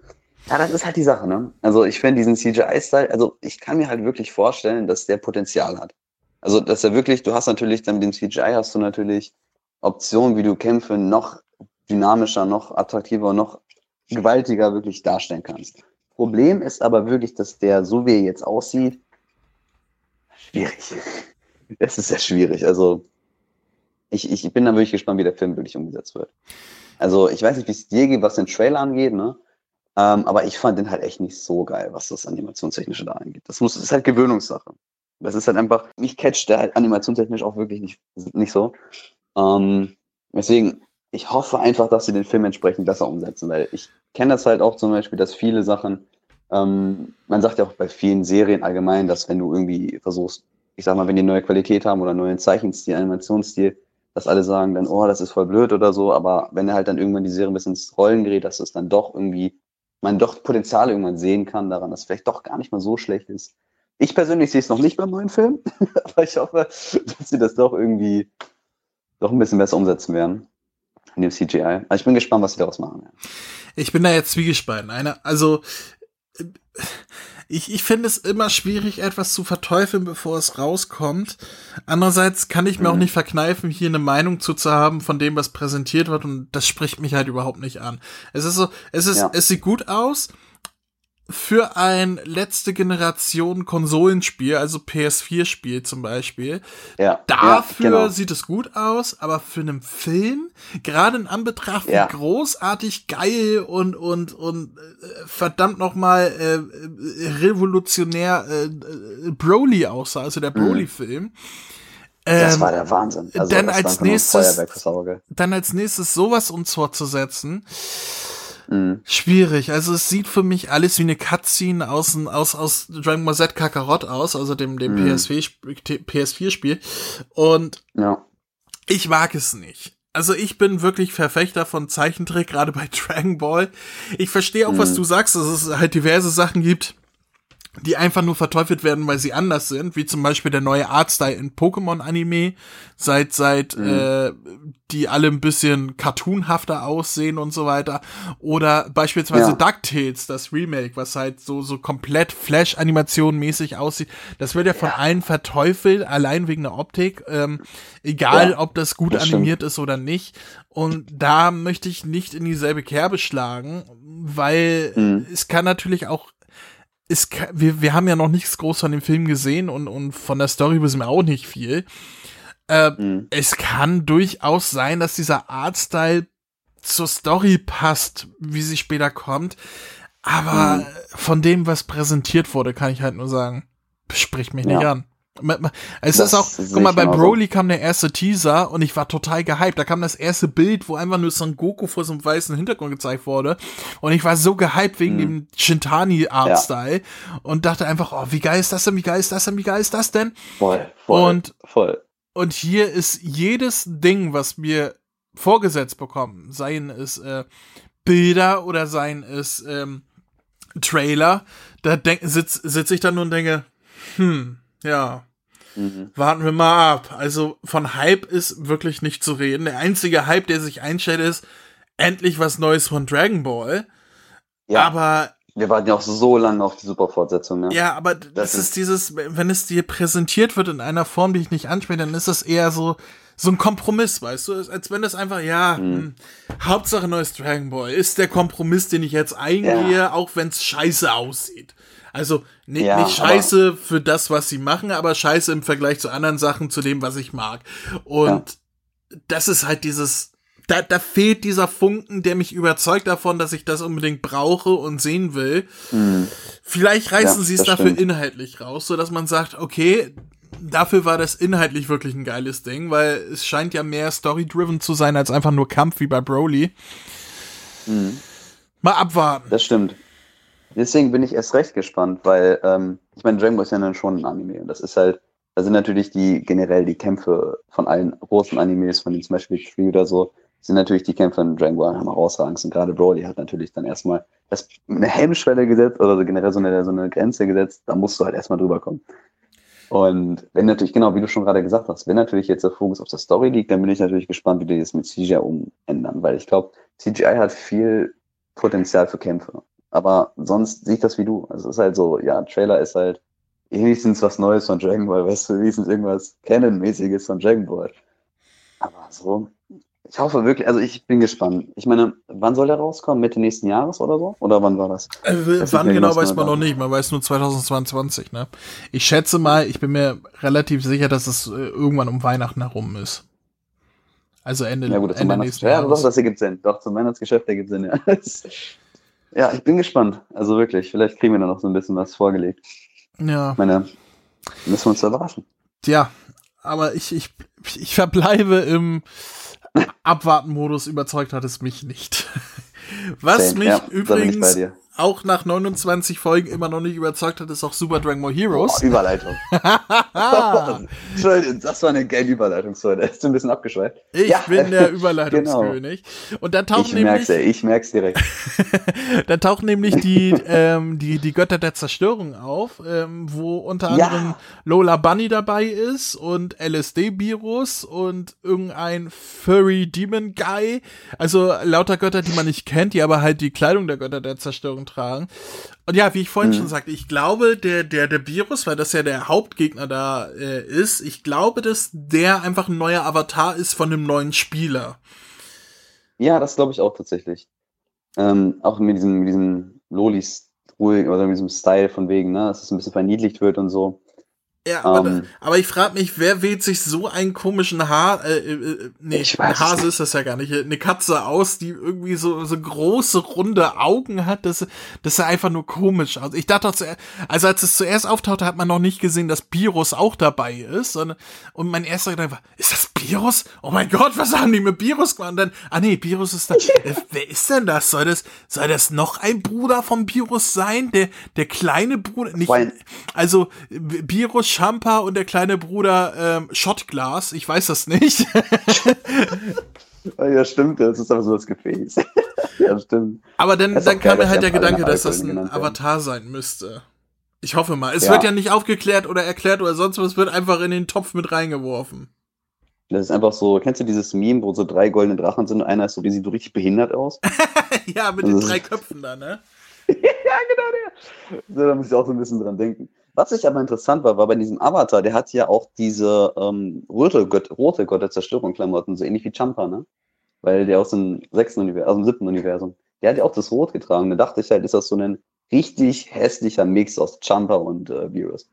Ja, das ist halt die Sache, ne? Also ich finde diesen CGI-Style, also ich kann mir halt wirklich vorstellen, dass der Potenzial hat. Also, dass er wirklich, du hast natürlich dann mit dem CGI hast du natürlich Optionen, wie du Kämpfe noch dynamischer, noch attraktiver, noch gewaltiger wirklich darstellen kannst. Problem ist aber wirklich, dass der, so wie er jetzt aussieht, schwierig. Es ist sehr schwierig. Also, ich, ich bin da wirklich gespannt, wie der Film wirklich umgesetzt wird. Also, ich weiß nicht, wie es dir geht, was den Trailer angeht, ne? Ähm, aber ich fand den halt echt nicht so geil, was das Animationstechnische da angeht. Das muss, das ist halt Gewöhnungssache. Das ist halt einfach, mich catcht der halt animationstechnisch auch wirklich nicht, nicht so. Ähm, deswegen, ich hoffe einfach, dass sie den Film entsprechend besser umsetzen, weil ich kenne das halt auch zum Beispiel, dass viele Sachen, ähm, man sagt ja auch bei vielen Serien allgemein, dass wenn du irgendwie versuchst, ich sag mal, wenn die neue Qualität haben oder neuen Zeichenstil, Animationsstil, dass alle sagen dann, oh, das ist voll blöd oder so, aber wenn er halt dann irgendwann die Serie ein bisschen ins Rollen gerät, dass es dann doch irgendwie man doch Potenzial irgendwann sehen kann daran, dass es vielleicht doch gar nicht mal so schlecht ist. Ich persönlich sehe es noch nicht beim neuen Film, aber ich hoffe, dass sie das doch irgendwie doch ein bisschen besser umsetzen werden in dem CGI. Also ich bin gespannt, was sie daraus machen. Ja. Ich bin da jetzt zwiegespalten. Eine, also ich, ich finde es immer schwierig, etwas zu verteufeln, bevor es rauskommt. Andererseits kann ich mir mhm. auch nicht verkneifen, hier eine Meinung zu, zu haben von dem, was präsentiert wird und das spricht mich halt überhaupt nicht an. Es ist so, es ist, ja. es sieht gut aus, für ein letzte Generation Konsolenspiel, also PS4-Spiel zum Beispiel, ja, dafür ja, genau. sieht es gut aus, aber für einen Film, gerade in Anbetracht, wie ja. großartig geil und und und äh, verdammt noch mal äh, äh revolutionär äh, äh, Broly aussah, also der mhm. Broly-Film. Mhm. das ähm, war der Wahnsinn. Also, dann als nächstes, dann als nächstes sowas uns vorzusetzen. Mhm. Schwierig. Also es sieht für mich alles wie eine Cutscene aus, aus, aus Dragon Ball Z Kakarot aus, also dem, dem mhm. PS4-Spiel. Und ja. ich mag es nicht. Also ich bin wirklich Verfechter von Zeichentrick, gerade bei Dragon Ball. Ich verstehe auch, mhm. was du sagst, dass es halt diverse Sachen gibt, die einfach nur verteufelt werden, weil sie anders sind, wie zum Beispiel der neue Artstyle in Pokémon-Anime, seit, seit, mhm. äh, die alle ein bisschen cartoonhafter aussehen und so weiter. Oder beispielsweise ja. DuckTales, das Remake, was halt so, so komplett Flash-Animation-mäßig aussieht. Das wird ja von ja. allen verteufelt, allein wegen der Optik, ähm, egal ja, ob das gut das animiert stimmt. ist oder nicht. Und da möchte ich nicht in dieselbe Kerbe schlagen, weil mhm. es kann natürlich auch ist, wir, wir haben ja noch nichts groß von dem Film gesehen und, und von der Story wissen wir auch nicht viel. Äh, mhm. Es kann durchaus sein, dass dieser Artstyle zur Story passt, wie sie später kommt. Aber mhm. von dem, was präsentiert wurde, kann ich halt nur sagen, spricht mich ja. nicht an. Es das ist auch, guck mal, bei Broly so. kam der erste Teaser und ich war total gehypt. Da kam das erste Bild, wo einfach nur Son Goku vor so einem weißen Hintergrund gezeigt wurde. Und ich war so gehypt wegen mhm. dem Shintani-Artstyle ja. und dachte einfach, oh, wie geil ist das denn, wie geil ist das denn, wie geil ist das denn? Voll, voll, und, voll. Und hier ist jedes Ding, was wir vorgesetzt bekommen, seien es äh, Bilder oder seien es ähm, Trailer, da sitze sitz ich dann nur und denke, hm, ja, Mhm. Warten wir mal ab. Also von Hype ist wirklich nicht zu reden. Der einzige Hype, der sich einstellt, ist endlich was Neues von Dragon Ball. Ja. Aber wir warten ja auch so lange auf die Superfortsetzung. Ne? Ja, aber das, das ist dieses, wenn es dir präsentiert wird in einer Form, die ich nicht anspreche, dann ist das eher so so ein Kompromiss, weißt du, als wenn das einfach ja mhm. Hm, Hauptsache neues Dragon Ball ist der Kompromiss, den ich jetzt eingehe, ja. auch wenn es scheiße aussieht. Also nicht, ja, nicht scheiße für das, was sie machen, aber scheiße im Vergleich zu anderen Sachen, zu dem, was ich mag. Und ja. das ist halt dieses, da, da fehlt dieser Funken, der mich überzeugt davon, dass ich das unbedingt brauche und sehen will. Mhm. Vielleicht reißen ja, sie es dafür stimmt. inhaltlich raus, so dass man sagt, okay, dafür war das inhaltlich wirklich ein geiles Ding, weil es scheint ja mehr story-driven zu sein als einfach nur Kampf wie bei Broly. Mhm. Mal abwarten. Das stimmt. Deswegen bin ich erst recht gespannt, weil ähm, ich meine, Dragon Ball ist ja dann schon ein Anime und das ist halt, da sind natürlich die generell die Kämpfe von allen großen Animes, von den zum Beispiel Tree oder so, sind natürlich die Kämpfe in Dragon Ball am herausragendsten. Gerade Broly hat natürlich dann erstmal das, eine Hemmschwelle gesetzt oder generell so eine, so eine Grenze gesetzt, da musst du halt erstmal drüber kommen. Und wenn natürlich, genau, wie du schon gerade gesagt hast, wenn natürlich jetzt der Fokus auf der Story liegt, dann bin ich natürlich gespannt, wie die das mit CGI umändern, weil ich glaube, CGI hat viel Potenzial für Kämpfe. Aber sonst sehe ich das wie du. Also es ist halt so, ja, Trailer ist halt wenigstens was Neues von Dragon Ball, weißt du, wenigstens irgendwas Canon-mäßiges von Dragon Ball. Aber so, ich hoffe wirklich, also ich bin gespannt. Ich meine, wann soll der rauskommen? Mitte nächsten Jahres oder so? Oder wann war das? Äh, das wann genau weiß man noch nicht. Man weiß nur 2022, ne? Ich schätze mal, ich bin mir relativ sicher, dass es äh, irgendwann um Weihnachten herum ist. Also Ende, ja, gut, Ende nächsten Jahres. Ja, doch, das ergibt Sinn. Doch, zum Weihnachtsgeschäft ergibt Sinn, ja. Ja, ich bin gespannt. Also wirklich, vielleicht kriegen wir da noch so ein bisschen was vorgelegt. Ja. Ich meine, müssen wir uns da überraschen. Ja, aber ich, ich, ich verbleibe im Abwarten-Modus, überzeugt hat es mich nicht. Was Same. mich ja, übrigens auch nach 29 Folgen immer noch nicht überzeugt hat, ist auch Super Dragon Ball Heroes. Oh, Überleitung. Entschuldigung, das war eine geile Überleitung, so, da ist ein bisschen abgeschweift. Ich Ja. bin der Überleitungskönig. Und dann tauchen Ich nämlich, merk's, ich merk's direkt. dann tauchen nämlich die, ähm, die, die Götter der Zerstörung auf, ähm, wo unter Ja. anderem Lola Bunny dabei ist und LSD-Virus und irgendein Furry Demon Guy. Also lauter Götter, die man nicht kennt, die aber halt die Kleidung der Götter der Zerstörung tragen. Und ja, wie ich vorhin schon sagte, ich glaube, der, der, der Virus, weil das ja der Hauptgegner da äh, ist, ich glaube, dass der einfach ein neuer Avatar ist von einem neuen Spieler. Ja, das glaube ich auch tatsächlich. Ähm, auch mit diesem, mit diesem Lolis ruhig oder mit diesem Style von wegen, ne, dass es ein bisschen verniedlicht wird und so. Ja, aber, Ähm. aber ich frage mich, wer wählt sich so einen komischen Haar, äh, äh, nee, Ich weiß ein Hase ist das ja gar nicht, eine Katze aus, die irgendwie so, so große, runde Augen hat, das, das sah einfach nur komisch aus. Ich dachte zuerst, also als es zuerst auftauchte, hat man noch nicht gesehen, dass Virus auch dabei ist, sondern, und mein erster Gedanke war, ist das Virus? Oh mein Gott, was haben die mit Virus gemacht? Und dann, ah nee, Virus ist da, äh, wer ist denn das? Soll das, soll das noch ein Bruder vom Virus sein? Der, der kleine Bruder, nicht, also Virus, Champa und der kleine Bruder ähm, Shotglas, ich weiß das nicht. Ja, stimmt, das ist aber so das Gefäß. ja, stimmt. Aber dann, Das dann kam mir halt der Gedanke, dass das ein. Avatar sein müsste. Ich hoffe mal. Es Ja. wird ja nicht aufgeklärt oder erklärt oder sonst was, es wird einfach in den Topf mit reingeworfen. Das ist einfach so, kennst du dieses Meme, wo so drei goldene Drachen sind und einer ist so, die sieht so richtig behindert aus? ja, mit den Das ist- drei Köpfen da, ne? ja, genau der. So, da muss ich auch so ein bisschen dran denken. Was ich aber interessant war, war bei diesem Avatar, der hat ja auch diese ähm, rote, Gott, rote Gott der Zerstörung Klamotten, so ähnlich wie Champa, ne? Weil der aus dem sechsten Universum, aus dem siebten Universum, der hat ja auch das Rot getragen. Da dachte ich halt, ist das so ein richtig hässlicher Mix aus Champa und äh, Virus.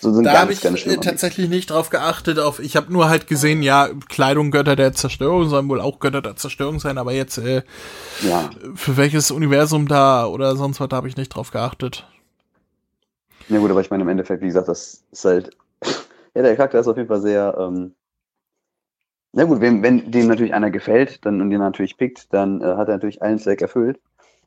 So, so ein Da habe ich ganz äh, tatsächlich nicht drauf geachtet. Auf, ich habe nur halt gesehen, ja, Kleidung Götter der Zerstörung sollen wohl auch Götter der Zerstörung sein, aber jetzt äh, Ja, für welches Universum da oder sonst was, da habe ich nicht drauf geachtet. Ja gut, aber ich meine im Endeffekt, wie gesagt, das ist halt. Ja, der Charakter ist auf jeden Fall sehr. Ähm, na gut, wenn, wenn dem natürlich einer gefällt dann, und den natürlich pickt, dann äh, hat er natürlich allen Zweck erfüllt.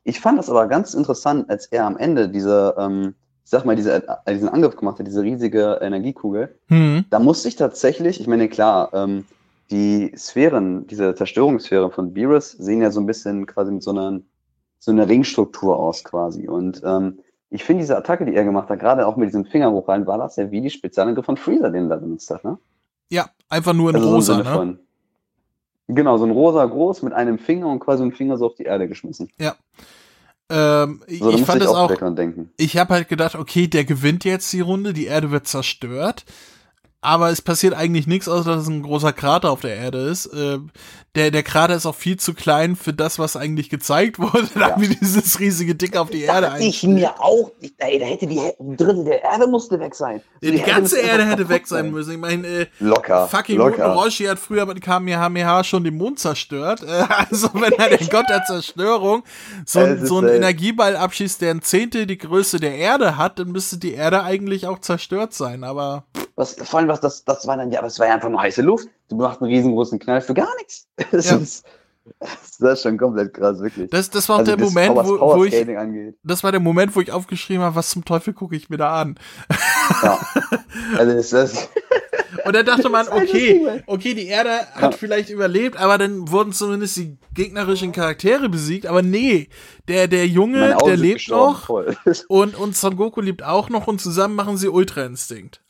Ich fand das aber ganz interessant, als er am Ende diese, ähm, ich sag mal, diese, äh, diesen Angriff gemacht hat, diese riesige Energiekugel. Hm. Da musste ich tatsächlich, ich meine, klar, ähm, die Sphären, diese Zerstörungssphären von Beerus sehen ja so ein bisschen quasi mit so einer, so einer Ringstruktur aus quasi. Und ähm, ich finde diese Attacke, die er gemacht hat, gerade auch mit diesem Finger hoch rein, war das ja wie die Spezialangriff von Freezer, den er da benutzt hat, ne? Ja, einfach nur in Also rosa, ne? von- Genau, so ein rosa groß mit einem Finger und quasi einen Finger so auf die Erde geschmissen. Ähm, ich So, da ich fand ich es auch auch, ich habe halt gedacht, okay, der gewinnt jetzt die Runde, die Erde wird zerstört. Aber es passiert eigentlich nichts, außer dass ein großer Krater auf der Erde ist. Äh, der, der Krater ist auch viel zu klein für das, was eigentlich gezeigt wurde, Ja. damit dieses riesige Ding auf die Erde Dachte ich mir auch, ich, ey, da hätte die ein Drittel der Erde musste weg sein. Die, Erde ganze Erde einfach hätte weg sein müssen. Ich meine, äh, Locker. fucking locker. Roshi hat früher mit Kamehameha schon den Mond zerstört. Äh, also wenn er den Gott der Zerstörung so, Es ein- so einen Energieball abschießt, der ein Zehntel die Größe der Erde hat, dann müsste die Erde eigentlich auch zerstört sein. Aber Was, vor allem, was das, das war dann, ja, aber es war ja einfach nur heiße Luft. Du machst einen riesengroßen Knall für gar nichts. Das, Ja. ist, das ist schon komplett krass, wirklich. das, das war auch Also der Moment, Power- wo, Power wo ich, angeht. das war der Moment, wo ich aufgeschrieben habe, was zum Teufel gucke ich mir da an. Ja. Also ist das, Und dann dachte man, okay, okay, die Erde hat Ja. vielleicht überlebt, aber dann wurden zumindest die gegnerischen Charaktere besiegt. Aber nee, der, der Junge, der lebt noch Voll. und, und Son Goku lebt auch noch und zusammen machen sie Ultra Instinct.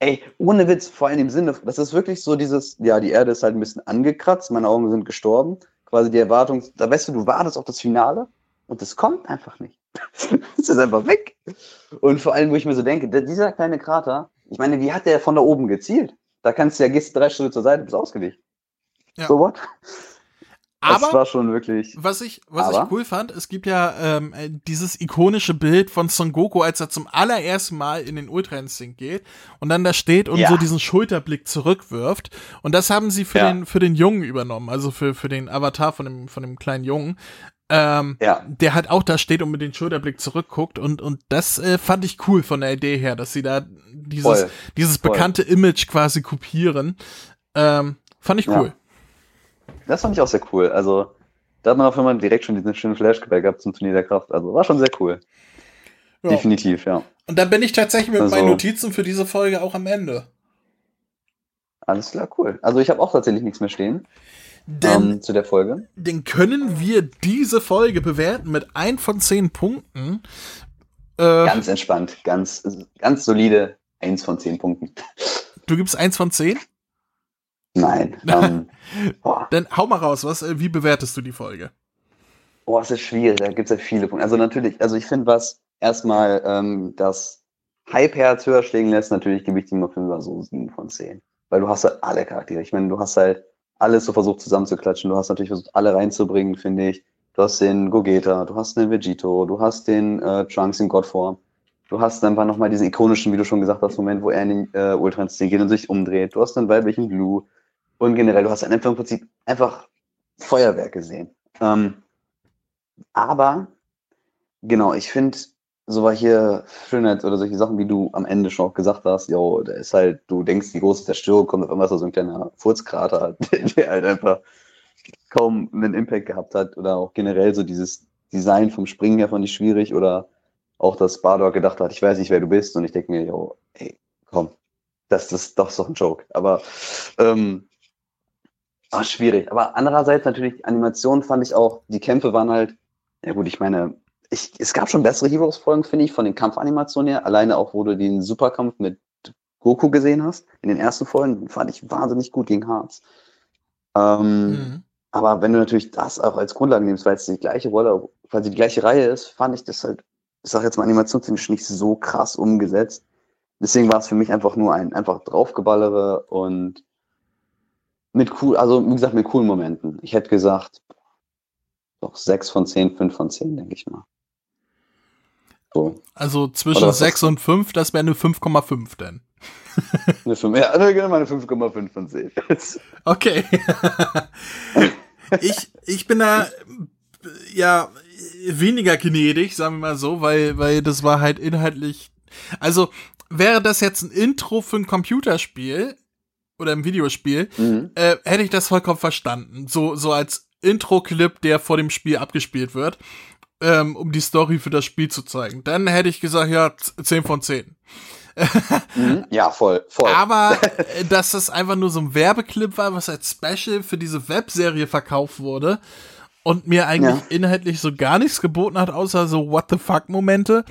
Ey, ohne Witz, vor allem im Sinne, das ist wirklich so dieses, ja, die Erde ist halt ein bisschen angekratzt, meine Augen sind gestorben. Quasi die Erwartung, da weißt du, du wartest auf das Finale und es kommt einfach nicht. es ist einfach weg. Und vor allem, wo ich mir so denke, dieser kleine Krater, ich meine, wie hat der von da oben gezielt? Da kannst du ja, gehst drei Schritte zur Seite, bist ausgewichen. Ja. So what? Das Aber war schon wirklich. was ich, was ich cool fand, es gibt ja ähm, äh, dieses ikonische Bild von Son Goku, als er zum allerersten Mal in den Ultra Instinct geht und dann da steht und Ja. so diesen Schulterblick zurückwirft. Und das haben sie für Ja. den für den Jungen übernommen, also für für den Avatar von dem von dem kleinen Jungen. Ähm, Ja, der halt auch da steht und mit dem Schulterblick zurückguckt und und das äh, fand ich cool von der Idee her, dass sie da dieses Voll. dieses Voll. bekannte Image quasi kopieren. Ähm, fand ich Ja. Das fand ich auch sehr cool. Also, Da hat man auf einmal direkt schon diesen schönen Flashback gehabt zum Turnier der Kraft. Also war schon sehr cool. Ja. Definitiv, ja. Und dann bin ich tatsächlich mit also, meinen Notizen für diese Folge auch am Ende. Alles klar, cool. Also ich habe auch tatsächlich nichts mehr stehen. Denn, ähm, zu der Folge. Dann können wir diese Folge bewerten mit ein von zehn Punkten. Äh, ganz entspannt, ganz, ganz solide eins von zehn Punkten. Du gibst eins von zehn? Nein. Ähm, Dann hau mal raus, was, äh, wie bewertest du die Folge? Boah, es ist schwierig, da gibt es ja viele Punkte. Also natürlich, also ich finde, was erstmal ähm, das Hype-Herz höher schlägen lässt, natürlich gebe ich dem auf jeden Fall so 7 von 10. Weil du hast halt alle Charaktere. Ich meine, du hast halt alles so versucht zusammenzuklatschen. Du hast natürlich versucht, alle reinzubringen, finde ich. Du hast den Gogeta, du hast den Vegito, du hast den äh, Trunks in Godform. Du hast einfach nochmal diesen ikonischen, wie du schon gesagt hast, Moment, wo er in den äh, Ultra Instinct geht und sich umdreht. Du hast dann weiblichen Blue. Und generell, du hast einfach im Prinzip einfach Feuerwerk gesehen. Ähm, aber, genau, ich finde, so war hier Schönheit oder solche Sachen, wie du am Ende schon auch gesagt hast, jo, da ist halt, du denkst, die große Zerstörung kommt auf einmal so ein kleiner Furzkrater, der halt einfach kaum einen Impact gehabt hat. Oder auch generell so dieses Design vom Springen her fand ich schwierig. Oder auch, dass Bardock gedacht hat, ich weiß nicht, wer du bist. Und ich denke mir, jo, ey, komm, das, das, ist doch ein Joke, aber ähm, war schwierig, aber andererseits natürlich, die Animation fand ich auch, die Kämpfe waren halt, ja gut, ich meine, ich, es gab schon bessere Heroes-Folgen, finde ich, von den Kampfanimationen her. Alleine auch, wo du den Superkampf mit Goku gesehen hast. In den ersten Folgen fand ich wahnsinnig gut gegen Harz. Ähm, mhm. Aber wenn du natürlich das auch als Grundlage nimmst, weil es die gleiche Rolle, weil sie die gleiche Reihe ist, fand ich das halt, ich sag jetzt mal, animationstechnisch nicht so krass umgesetzt. Deswegen war es für mich einfach nur ein einfach draufgeballere und mit cool, also wie gesagt, mit coolen Momenten. Ich hätte gesagt, doch sechs von zehn, fünf von zehn, denke ich mal. So. Also zwischen 6 und 5, das wäre eine 5,5 denn. Eine 5, ja, gerne mal eine 5,5 von 10. okay. ich, ich bin da ja weniger gnädig, sagen wir mal so, weil, weil das war halt inhaltlich. Also wäre das jetzt ein Intro für ein Computerspiel oder ein Videospiel, mhm. äh, hätte ich das vollkommen verstanden. So, so als Intro-Clip, der vor dem Spiel abgespielt wird ähm, um die Story für das Spiel zu zeigen. Dann hätte ich gesagt, ja, 10 von 10. mhm, ja, voll, voll. Aber äh, dass das einfach nur so ein Werbeclip war, was als Special für diese Webserie verkauft wurde und mir eigentlich ja. inhaltlich so gar nichts geboten hat, außer so What the fuck Momente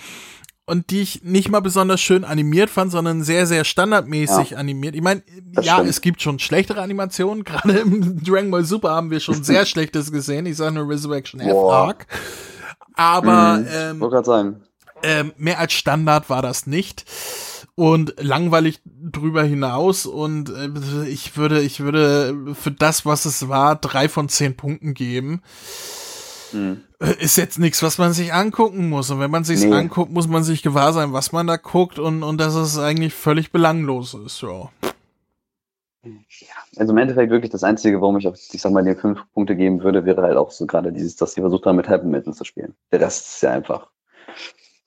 und die ich nicht mal besonders schön animiert fand, sondern sehr, sehr standardmäßig ja. animiert. Ich meine, ja, stimmt. es gibt schon schlechtere Animationen. Gerade im Dragon Ball Super haben wir schon sehr Schlechtes gesehen. Ich sage nur Resurrection F-Arc. Aber mhm, ähm, sagen. Ähm, mehr als Standard war das nicht und langweilig drüber hinaus und äh, ich würde ich würde für das was es war drei von zehn Punkten geben mhm. Ist jetzt nichts was man sich angucken muss und wenn man sich's nee. anguckt muss man sich gewahr sein was man da guckt und und dass es eigentlich völlig belanglos ist ja ja, also im Endeffekt wirklich das Einzige, warum ich auch, ich sag mal, den fünf Punkte geben würde, wäre halt auch so gerade dieses, dass sie versucht haben, mit Happen Mitten zu spielen. Der Rest ist ja einfach,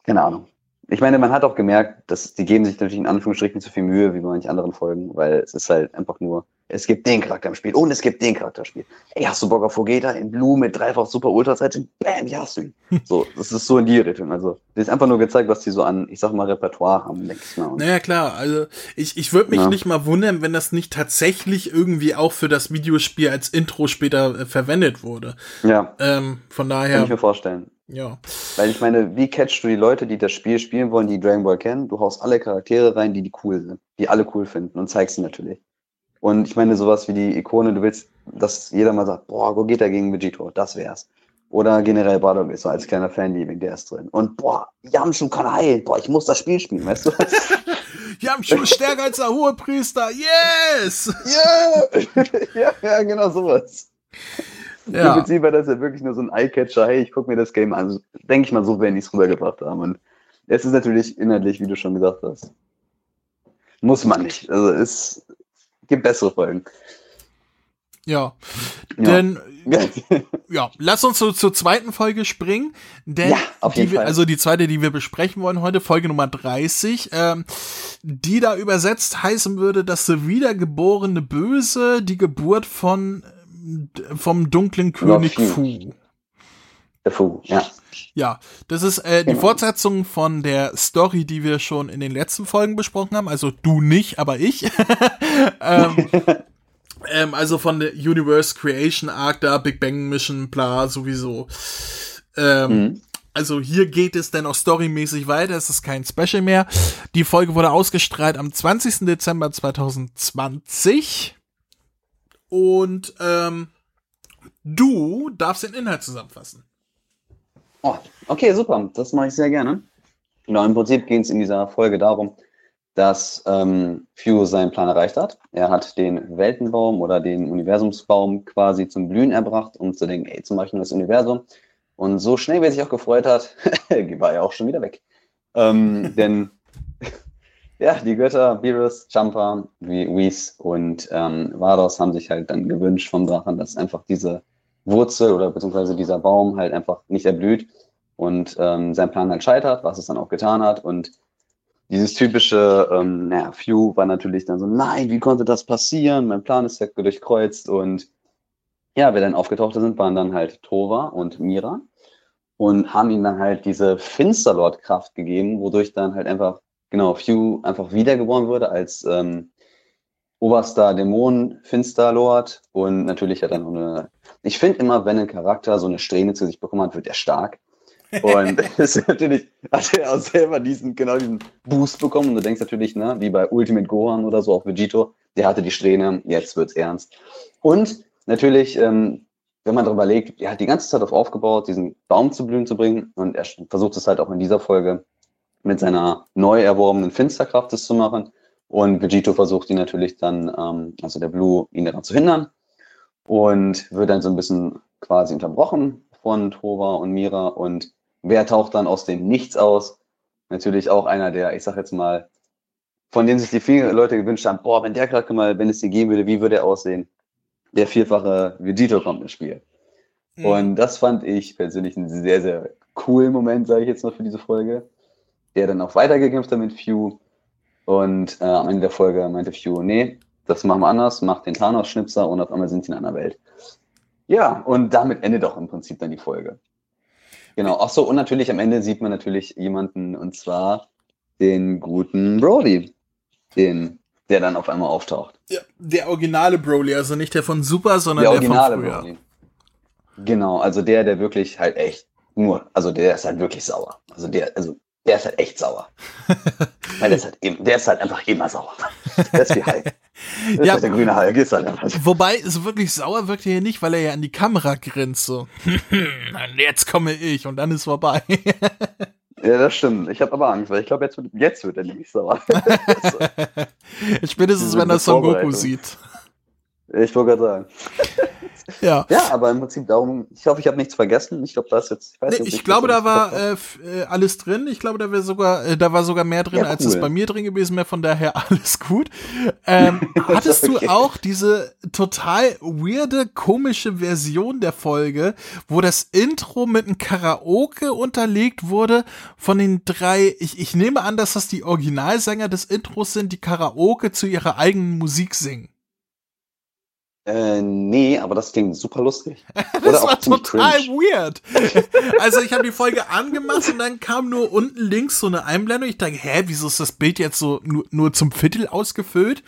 keine Ahnung ich meine, man hat auch gemerkt, dass die geben sich natürlich in Anführungsstrichen zu viel Mühe, wie bei manchen anderen Folgen, weil es ist halt einfach nur, es gibt den Charakter im Spiel und es gibt den Charakter im Spiel. Ey, hast du Bock auf Vogeta in Blue mit dreifach Super Ultra Zeichen? Bam, ja, hast du ihn. So, das ist so in die Richtung. Also, das ist einfach nur gezeigt, was die so an, ich sag mal, Repertoire haben, denke ich mal. Naja, klar, also ich, ich würde mich ja. nicht mal wundern, wenn das nicht tatsächlich irgendwie auch für das Videospiel als Intro später äh, verwendet wurde. Ja. Ähm, von daher. Kann ich mir vorstellen. Ja. Weil ich meine, wie catchst du die Leute, die das Spiel spielen wollen, die Dragon Ball kennen? Du haust alle Charaktere rein, die die cool sind, die alle cool finden und zeigst sie natürlich. Und ich meine, sowas wie die Ikone, du willst, dass jeder mal sagt, boah, wo geht er gegen Vegito? Das wär's. Oder generell Bardock ist so als kleiner Fanliebling, der ist drin. Und boah, Yamchu kann heilen. Boah, ich muss das Spiel spielen, weißt du? Yamchu ist stärker als der Hohepriester. Yes! Yeah! ja, ja, genau sowas. Ja. Im Prinzip war das ja wirklich nur so ein Eyecatcher, hey, ich gucke mir das Game an. Also, denke ich mal, so werden die es rübergebracht haben. Und es ist natürlich inhaltlich, wie du schon gesagt hast. Muss man nicht. Also es gibt bessere Folgen. Ja. ja. Denn, ja, lass uns so zur zweiten Folge springen. Denn ja, auf jeden die, Fall. also die zweite, die wir besprechen wollen heute, Folge Nummer 30, ähm, die da übersetzt heißen würde, dass der wiedergeborene Böse die Geburt von vom dunklen König Fu. Fu, ja. Ja, das ist äh, die genau. Fortsetzung von der Story, die wir schon in den letzten Folgen besprochen haben. Also du nicht, aber ich. ähm, ähm, also von der Universe Creation Arc da, Big Bang Mission, bla, sowieso. Ähm, mhm. Also hier geht es dann auch storymäßig weiter, es ist kein Special mehr. Die Folge wurde ausgestrahlt am 20. Dezember 2020. Und ähm, du darfst den Inhalt zusammenfassen. Oh, okay, super. Das mache ich sehr gerne. Genau, im Prinzip ging es in dieser Folge darum, dass ähm, Few seinen Plan erreicht hat. Er hat den Weltenbaum oder den Universumsbaum quasi zum Blühen erbracht, um zu denken, ey, zum Beispiel das Universum und so schnell, wie er sich auch gefreut hat, war er auch schon wieder weg. Ähm, denn ja, die Götter Beerus, Champa, Whis und ähm, Vados haben sich halt dann gewünscht vom Drachen, dass einfach diese Wurzel oder beziehungsweise dieser Baum halt einfach nicht erblüht und ähm, sein Plan halt scheitert, was es dann auch getan hat. Und dieses typische, ähm, naja, Few war natürlich dann so, nein, wie konnte das passieren? Mein Plan ist ja durchkreuzt und ja, wer dann aufgetaucht sind, waren dann halt Tova und Mira und haben ihm dann halt diese Finsterlord-Kraft gegeben, wodurch dann halt einfach, genau, Few einfach wiedergeboren wurde als ähm, oberster Dämon, Finsterlord und natürlich hat er noch eine. Ich finde immer, wenn ein Charakter so eine Strähne zu sich bekommen hat, wird er stark. Und das ist natürlich, hat er auch selber diesen, genau diesen Boost bekommen. Und du denkst natürlich, ne, wie bei Ultimate Gohan oder so, auch Vegito, der hatte die Strähne, jetzt wird's ernst. Und natürlich, ähm, wenn man darüber legt, er hat die ganze Zeit auf aufgebaut, diesen Baum zu blühen zu bringen und er versucht es halt auch in dieser Folge mit seiner neu erworbenen Finsterkraft das zu machen. Und Vegito versucht ihn natürlich dann, ähm, also der Blue, ihn daran zu hindern und wird dann so ein bisschen quasi unterbrochen von Tova und Mira. Und wer taucht dann aus dem Nichts aus? Natürlich auch einer der, ich sag jetzt mal, von dem sich die vielen Leute gewünscht haben, boah, wenn der gerade mal, wenn es den geben würde, wie würde er aussehen? der vierfache Vegito kommt ins Spiel. Mhm. Und das fand ich persönlich einen sehr, sehr coolen Moment, sage ich jetzt noch für diese Folge. Der dann auch weitergekämpft hat mit Few. Und äh, am Ende der Folge meinte Few, nee, das machen wir anders, macht den Thanos-Schnipser und auf einmal sind sie in einer Welt. Ja, und damit endet auch im Prinzip dann die Folge. Genau, ach so, und natürlich am Ende sieht man natürlich jemanden, und zwar den guten Brody, den der dann auf einmal auftaucht. Ja, der originale Broly, also nicht der von Super, sondern der, originale der früher. Broly. Genau, also der, der wirklich halt echt nur, also der ist halt wirklich sauer. Also der, also der ist halt echt sauer. Weil der ist halt, der ist halt einfach immer sauer. Der ist wie Hulk. Das ja, ist der grüne Hulk, ist halt einfach. Wobei, so wirklich sauer wirkt er hier nicht, weil er ja an die Kamera grinst, so. jetzt komme ich und dann ist vorbei. Ja, das stimmt. Ich habe aber Angst, weil ich glaube, jetzt, jetzt wird er nämlich sauer. Spätestens, wenn er Son Goku sieht. Ich wollte gerade sagen. Ja. Ja, aber im Prinzip darum, ich hoffe, ich habe nichts vergessen. Ich glaube, da ist jetzt. Ich, weiß, nee, ich glaube, da war äh, äh, alles drin. Ich glaube, da war sogar, äh, da war sogar mehr drin, ja, als es bei mir drin gewesen wäre. Von daher alles gut. Ähm, hattest okay. du auch diese total weirde, komische Version der Folge, wo das Intro mit einem Karaoke unterlegt wurde von den drei, ich, ich nehme an, dass das die Originalsänger des Intros sind, die Karaoke zu ihrer eigenen Musik singen. Äh, nee, aber das klingt super lustig. das war total cringe. weird. also ich habe die Folge angemacht und dann kam nur unten links so eine Einblendung. Ich dachte, hä, wieso ist das Bild jetzt so nur, nur zum Viertel ausgefüllt?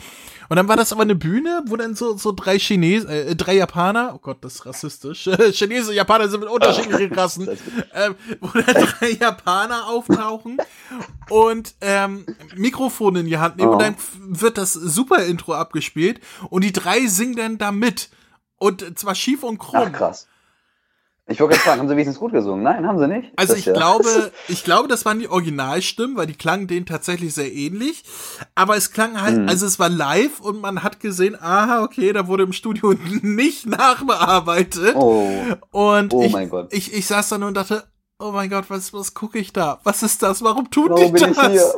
Und dann war das aber eine Bühne, wo dann so, so drei Chinesen, äh, drei Japaner, oh Gott, das ist rassistisch. Chinesen und Japaner sind mit unterschiedlichen Rassen, ähm, wo dann drei Japaner auftauchen und ähm, Mikrofon in die Hand nehmen oh. und dann wird das super Intro abgespielt und die drei singen dann da mit. Und zwar schief und krumm. Ach, krass. Ich wollte gerade fragen, haben sie wenigstens gut gesungen? Nein, haben sie nicht. Also das ich ja. glaube, ich glaube, das waren die Originalstimmen, weil die klangen denen tatsächlich sehr ähnlich. Aber es klang halt, mhm. also es war live und man hat gesehen, aha, okay, da wurde im Studio nicht nachbearbeitet. Oh. Und oh ich, mein Gott. Ich, ich saß da nur und dachte, oh mein Gott, was, was gucke ich da? Was ist das? Warum tun Warum die das?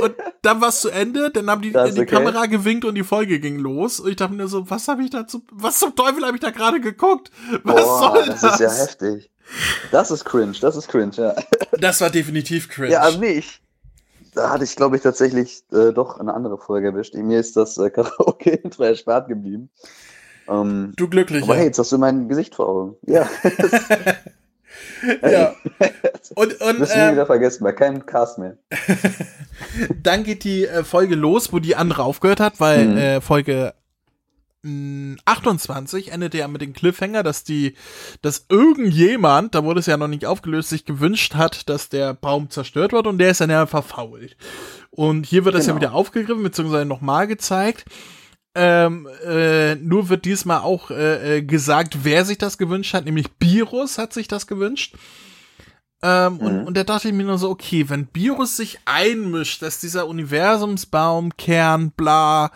Und dann war es zu Ende, dann haben die in die okay. Kamera gewinkt und die Folge ging los. Und ich dachte mir so, was habe ich da zu, was zum Teufel habe ich da gerade geguckt? Was Boah, soll das? Das ist ja heftig. Das ist cringe, das ist cringe, ja. Das war definitiv cringe. Ja, also nicht. Da hatte ich, glaube ich, tatsächlich äh, doch eine andere Folge erwischt. Mir ist das äh, Karaoke-Intro erspart geblieben. Ähm, du glücklicher. Aber hey, jetzt hast du mein Gesicht vor Augen. Ja. ja. Und, und, das ähm, nie wieder vergessen, bei keinem Cast mehr. dann geht die äh, Folge los, wo die andere aufgehört hat, weil mhm. äh, Folge 28 endete ja mit dem Cliffhanger, dass die, dass irgendjemand, da wurde es ja noch nicht aufgelöst, sich gewünscht hat, dass der Baum zerstört wird und der ist dann ja verfault. Und hier wird genau. das ja genau. wieder aufgegriffen, beziehungsweise nochmal gezeigt. Ähm, äh, nur wird diesmal auch äh, äh, gesagt, wer sich das gewünscht hat, nämlich Virus hat sich das gewünscht. Ähm, mhm. und, und da dachte ich mir nur so, okay, wenn Virus sich einmischt, dass dieser Universumsbaum, Kern, bla,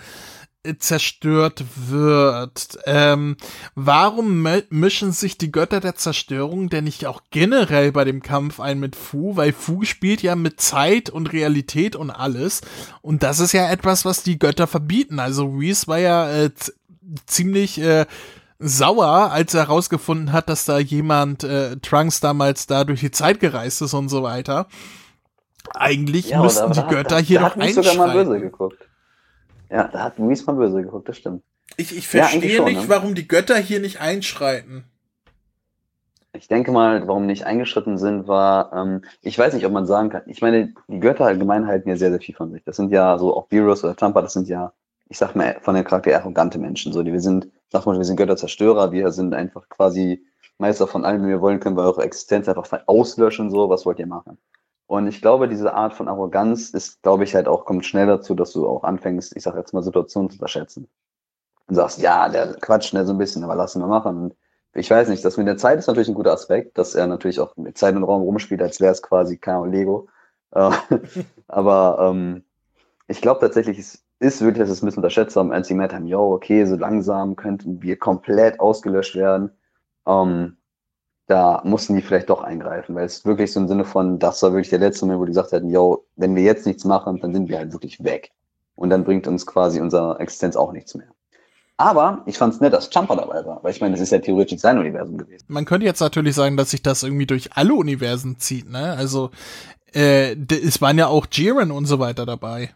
zerstört wird. Ähm, warum mischen sich die Götter der Zerstörung denn nicht auch generell bei dem Kampf ein mit Fu? Weil Fu spielt ja mit Zeit und Realität und alles. Und das ist ja etwas, was die Götter verbieten. Also Reese war ja äh, ziemlich äh, sauer, als er herausgefunden hat, dass da jemand äh, Trunks damals da durch die Zeit gereist ist und so weiter. Eigentlich ja, müssten die Götter hat, hier doch einschreiten. Sogar mal böse geguckt. Ja, da hat Luis mal böse geguckt, das stimmt. Ich, ich verstehe ja, nicht, ne? warum die Götter hier nicht einschreiten. Ich denke mal, warum nicht eingeschritten sind, war, ähm, ich weiß nicht, ob man sagen kann, ich meine, die Götter allgemein halten ja sehr, sehr viel von sich. Das sind ja so auch Virus oder Tampa, das sind ja, ich sag mal, von der Charakter arrogante Menschen. So, die, wir sind, sag mal, wir sind Götterzerstörer, wir sind einfach quasi Meister von allem, wie wir wollen, können wir eure Existenz einfach auslöschen, so, was wollt ihr machen? Und ich glaube, diese Art von Arroganz ist, glaube ich, halt auch, kommt schnell dazu, dass du auch anfängst, ich sag jetzt mal, Situationen zu unterschätzen. Und sagst, ja, der quatscht schnell so ein bisschen, aber lass ihn mal machen. Und ich weiß nicht, das mit der Zeit ist natürlich ein guter Aspekt, dass er natürlich auch mit Zeit und Raum rumspielt, als wäre es quasi kein Lego. Äh, aber ähm, ich glaube tatsächlich, es ist wirklich, dass es ein bisschen unterschätzt haben, als sie gemerkt haben, yo, okay, so langsam könnten wir komplett ausgelöscht werden. Ähm, da mussten die vielleicht doch eingreifen, weil es wirklich so im Sinne von, das war wirklich der letzte Moment, wo die gesagt hätten, yo, wenn wir jetzt nichts machen, dann sind wir halt wirklich weg. Und dann bringt uns quasi unsere Existenz auch nichts mehr. Aber ich fand es nett, dass Jumper dabei war, weil ich meine, das ist ja theoretisch sein Universum gewesen. Man könnte jetzt natürlich sagen, dass sich das irgendwie durch alle Universen zieht, ne? Also, äh, es waren ja auch Jiren und so weiter dabei.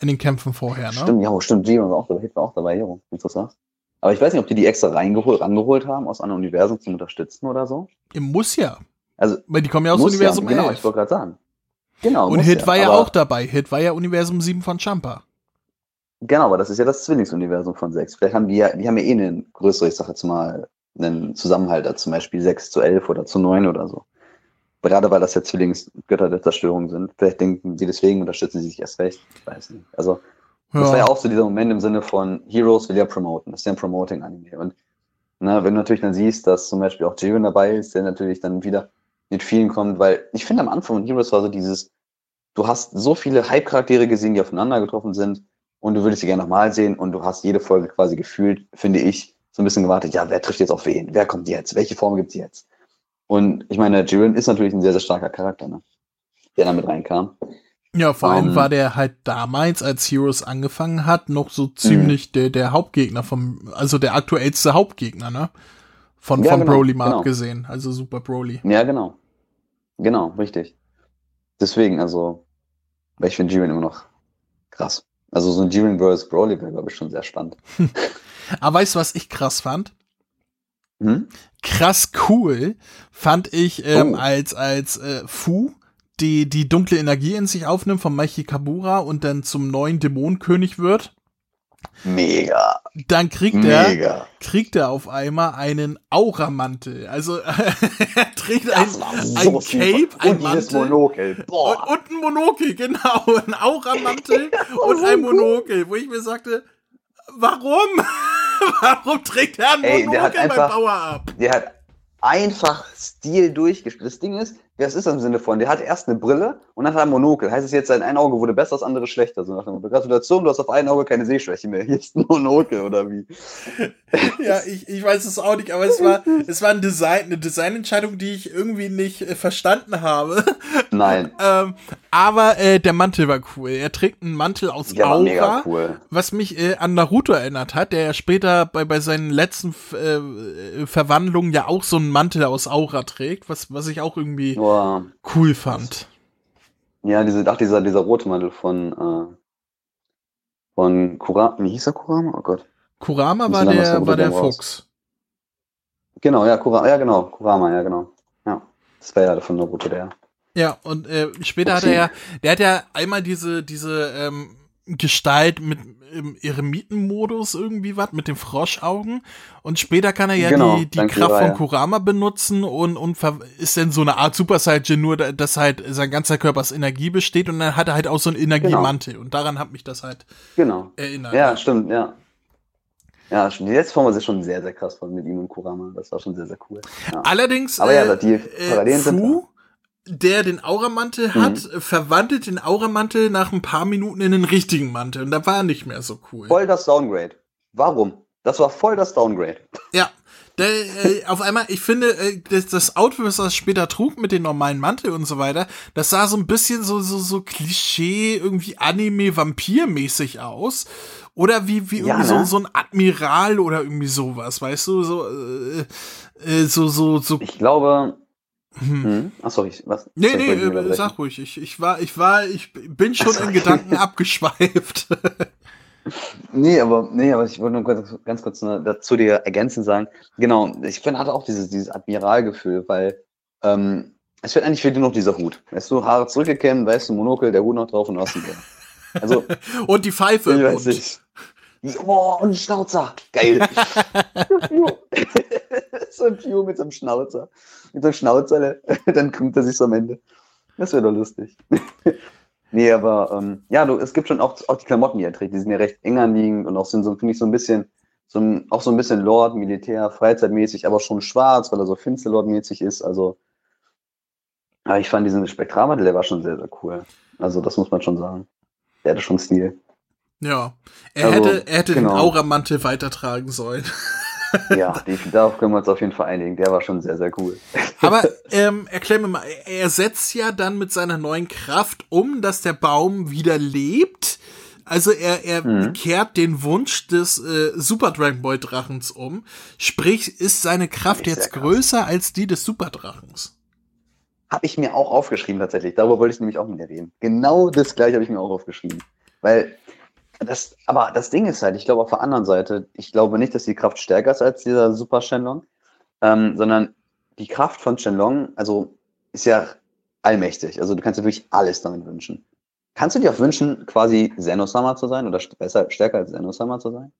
In den Kämpfen vorher, ne? Stimmt, ja, stimmt, Jiren war auch dabei, war auch dabei, Hero, wie du sagst. Aber ich weiß nicht, ob die die extra reingeholt, rangeholt haben aus anderen Universen zum Unterstützen oder so. Muss ja. Also, Weil die kommen ja aus Universum ja, Genau, 11. ich wollte gerade sagen. Genau. Und Hit ja. war ja auch dabei. Hit war ja Universum 7 von Champa. Genau, aber das ist ja das Zwillingsuniversum von 6. Vielleicht haben die ja, die haben ja eh einen größeren, ich sag jetzt mal, einen Zusammenhalter, zum Beispiel 6 zu 11 oder zu 9 oder so. Gerade weil das ja Zwillingsgötter der Zerstörung sind. Vielleicht denken sie deswegen unterstützen sie sich erst recht. Ich weiß nicht. Also, ja. Das war ja auch so dieser Moment im Sinne von Heroes will ja promoten. Das ist ja ein Promoting-Anime. Und ne, wenn du natürlich dann siehst, dass zum Beispiel auch Jiren dabei ist, der natürlich dann wieder mit vielen kommt, weil ich finde am Anfang von Heroes war so dieses, du hast so viele Hype-Charaktere gesehen, die aufeinander getroffen sind und du würdest sie gerne nochmal sehen und du hast jede Folge quasi gefühlt, finde ich, so ein bisschen gewartet, ja, wer trifft jetzt auf wen? Wer kommt jetzt? Welche Form gibt's jetzt? Und ich meine, Jiren ist natürlich ein sehr, sehr starker Charakter, ne? der damit reinkam. Ja, vor allem um, war der halt damals, als Heroes angefangen hat, noch so ziemlich mhm. der, der Hauptgegner vom, also der aktuellste Hauptgegner, ne? Von, ja, von genau, Broly mal genau. abgesehen, also Super Broly. Ja, genau. Genau, richtig. Deswegen, also, weil ich finde Jiren immer noch krass. Also so ein Jiren vs. Broly wäre, glaube ich, schon sehr spannend. Aber weißt du, was ich krass fand? Hm? Krass cool fand ich ähm, oh. als, als äh, Fu die, die dunkle Energie in sich aufnimmt von Maichi Kabura und dann zum neuen Dämonenkönig wird. Mega. Dann kriegt Mega. er, kriegt er auf einmal einen Auramantel. Also er trägt ein, so ein Cape, ein und Mantel. Monokel. Boah. Und, und, ein Monokel, genau. Ein Auramantel und ein Monokel, wo ich mir sagte, warum? warum trägt er ein Monokel beim Power-Up? Der hat einfach Stil durchgespielt. Das Ding ist, das ist im Sinne von, der hat erst eine Brille und dann hat er ein Monokel. Heißt es jetzt, sein ein Auge wurde besser, das andere schlechter. So nach dem Gratulation, du hast auf ein Auge keine Sehschwäche mehr. Hier ist ein Monokel oder wie? ja, ich, ich weiß es auch nicht, aber es war, es war ein Design, eine Designentscheidung, die ich irgendwie nicht äh, verstanden habe. Nein. ähm, aber äh, der Mantel war cool. Er trägt einen Mantel aus ja, Aura, cool. was mich äh, an Naruto erinnert hat, der ja später bei, bei seinen letzten äh, Verwandlungen ja auch so einen Mantel aus Aura trägt, was, was ich auch irgendwie Boah. cool fand. Ja, diese, ach, dieser, dieser rote Mantel von, äh, von Kurama, wie hieß er Kurama? Oh Gott. Kurama war der, war der Fuchs. Genau, ja, Kurama, ja, genau, Kurama, ja, genau. Ja, das war ja von Naruto der. Ja, und äh, später okay. hat er ja, der hat ja einmal diese, diese ähm, Gestalt mit im Eremitenmodus irgendwie was, mit den Froschaugen. Und später kann er ja genau, die, die Kraft von Kurama benutzen und, und ist dann so eine Art Super Saiyan, nur dass halt sein ganzer Körper aus Energie besteht und dann hat er halt auch so einen Energiemantel. Genau. Und daran hat mich das halt genau. erinnert. Ja, stimmt, ja. Ja, die letzte Form war schon sehr, sehr krass von mit ihm und Kurama. Das war schon sehr, sehr cool. Ja. Allerdings, Aber ja, die äh, Parallelen äh, sind der den Auramantel mhm. hat, verwandelt den Auramantel nach ein paar Minuten in den richtigen Mantel. Und da war er nicht mehr so cool. Voll das Downgrade. Warum? Das war voll das Downgrade. Ja. Der, äh, auf einmal, ich finde, äh, das, das Outfit, was er später trug mit dem normalen Mantel und so weiter, das sah so ein bisschen so, so, so Klischee, irgendwie Anime-Vampir-mäßig aus. Oder wie, wie irgendwie ja, ne? so, so ein Admiral oder irgendwie sowas, weißt du? So, äh, äh, so, so, so. Ich glaube, hm. hm. Ach sorry, was? Nee, nee, äh, sag ruhig. Ich, ich war, ich war, ich bin schon in Gedanken abgeschweift. nee, aber, nee, aber ich wollte nur ganz, ganz kurz dazu dir ergänzend sagen. Genau, ich finde, hatte auch dieses, dieses Admiralgefühl, weil ähm, es wird eigentlich für dich noch dieser Hut. Weißt du, Haare zurückgekämmt, weißt du, Monokel, der Hut noch drauf und du hast ihn Also, und die Pfeife. Ich weiß nicht. Oh, und ein Schnauzer. Geil. so ein Pew mit so einem Schnauzer. Mit so einem Schnauzer, dann kommt er sich so am Ende. Das wäre doch lustig. nee, aber ähm, ja, du, es gibt schon auch, auch die Klamotten, die er trägt, die sind ja recht eng anliegend und auch sind so, finde ich, so ein bisschen, so ein, auch so ein bisschen Lord, Militär, Freizeitmäßig, aber schon schwarz, weil er so Finsterlord-mäßig ist. Also, ja, ich fand diesen Spektralmantel, der war schon sehr, sehr cool. Also, das muss man schon sagen. Der hatte schon Stil. Ja, er also, hätte, er hätte genau. den Auramantel weitertragen sollen. ja, darauf können wir uns auf jeden Fall einigen. Der war schon sehr, sehr cool. Aber ähm, erklär mir mal, er setzt ja dann mit seiner neuen Kraft um, dass der Baum wieder lebt. Also er, er mhm. kehrt den Wunsch des äh, Super Dragon Ball Drachens um. Sprich, ist seine Kraft jetzt größer als die des Super Drachens? Habe ich mir auch aufgeschrieben tatsächlich. Darüber wollte ich nämlich auch mit dir reden. Genau das gleiche habe ich mir auch aufgeschrieben. Weil das, aber das Ding ist halt, ich glaube auf der anderen Seite, ich glaube nicht, dass die Kraft stärker ist als dieser Super Shenlong, ähm, sondern die Kraft von Shenlong, also ist ja allmächtig. Also du kannst dir wirklich alles damit wünschen. Kannst du dir auch wünschen, quasi Zenosama zu sein oder besser, stärker als Zenosama zu sein?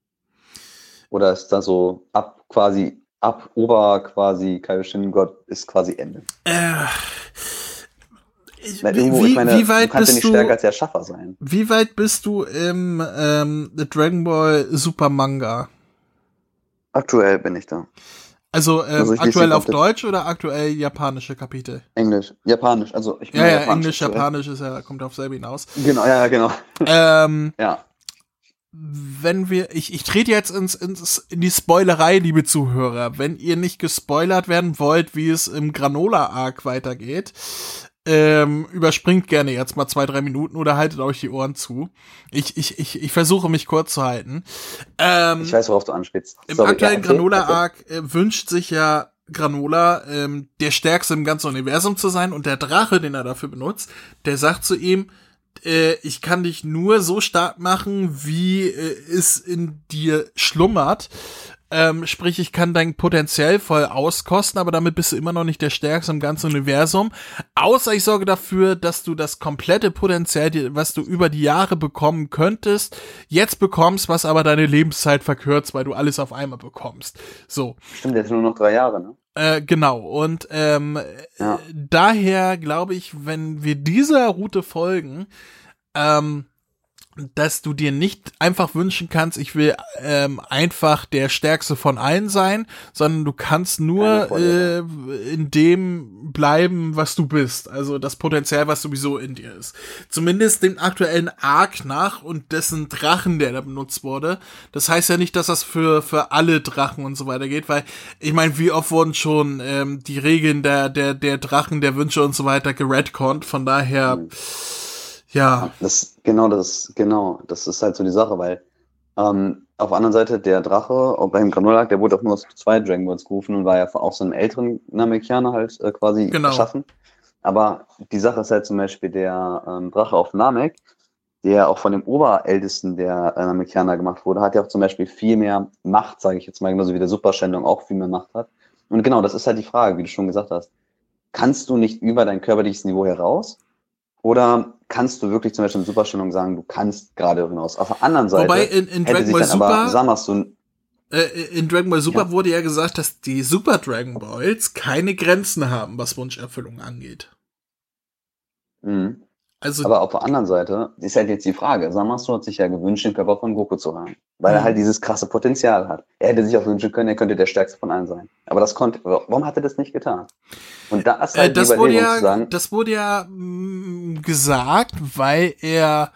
Oder ist da so ab quasi, ab Ober quasi Kaioshin Gott ist quasi Ende? Äh, ich, wie, meine, wie weit du bist ja nicht stärker als der Schaffer sein. Wie weit bist du im ähm, The Dragon Ball Super Manga? Aktuell bin ich da. Also, ähm, also aktuell auf Deutsch oder aktuell japanische Kapitel? Englisch, Japanisch. Also ich bin ja, ja, Japanisch, Englisch, Japanisch ist ja, kommt auf selber hinaus. Genau, ja, ja, genau. Ähm, ja. Wenn wir, ich, ich trete jetzt ins, ins, in die Spoilerei, liebe Zuhörer. Wenn ihr nicht gespoilert werden wollt, wie es im Granola-Arc weitergeht, ähm, überspringt gerne jetzt mal zwei, drei Minuten oder haltet euch die Ohren zu. Ich, ich, ich, ich versuche mich kurz zu halten. Ähm, ich weiß, worauf du anspielst. Im aktuellen Granola-Arc äh, wünscht sich ja Granola ähm, der Stärkste im ganzen Universum zu sein und der Drache, den er dafür benutzt, der sagt zu ihm, äh, ich kann dich nur so stark machen, wie äh, es in dir schlummert. Ähm, sprich, ich kann dein Potenzial voll auskosten, aber damit bist du immer noch nicht der Stärkste im ganzen Universum. Außer ich sorge dafür, dass du das komplette Potenzial, was du über die Jahre bekommen könntest, jetzt bekommst, was aber deine Lebenszeit verkürzt, weil du alles auf einmal bekommst. So. Stimmt, jetzt nur noch drei Jahre, ne? Äh, genau. Und ähm, ja. daher glaube ich, wenn wir dieser Route folgen, ähm, dass du dir nicht einfach wünschen kannst, ich will ähm, einfach der Stärkste von allen sein, sondern du kannst nur äh, in dem bleiben, was du bist. Also das Potenzial, was sowieso in dir ist. Zumindest dem aktuellen Arc nach und dessen Drachen, der da benutzt wurde. Das heißt ja nicht, dass das für, für alle Drachen und so weiter geht, weil ich meine, wie oft wurden schon ähm, die Regeln der, der, der Drachen, der Wünsche und so weiter geredconnt. Von daher. Mhm ja. Das, genau, das, genau, das ist halt so die Sache, weil ähm, auf der anderen Seite der Drache, auch beim Granulak, der wurde auch nur aus zwei Dragon Balls gerufen und war ja auch so einem älteren Namekianer halt äh, quasi genau. erschaffen. Aber die Sache ist halt zum Beispiel der ähm, Drache auf Namek, der auch von dem Oberältesten der äh, Namekianer gemacht wurde, hat ja auch zum Beispiel viel mehr Macht, sage ich jetzt mal, genauso wie der Superstellung auch viel mehr Macht hat. Und genau, das ist halt die Frage, wie du schon gesagt hast. Kannst du nicht über dein körperliches Niveau heraus? Oder kannst du wirklich zum Beispiel in Superstellung sagen, du kannst gerade hinaus? Auf der anderen Seite Wobei in, in Dragon Ball Super, aber, sag du, äh, in Dragon Ball Super ja. wurde ja gesagt, dass die Super Dragon Balls keine Grenzen haben, was Wunscherfüllung angeht. Mhm. Also, aber auf der anderen Seite ist halt jetzt die Frage, Samasu hat sich ja gewünscht, den Körper von Goku zu haben, weil mhm. er halt dieses krasse Potenzial hat. Er hätte sich auch wünschen können, er könnte der stärkste von allen sein. Aber das konnte, warum hat er das nicht getan? Und da ist halt äh, das die wurde ja, sagen, Das wurde ja mh, mm, gesagt, weil er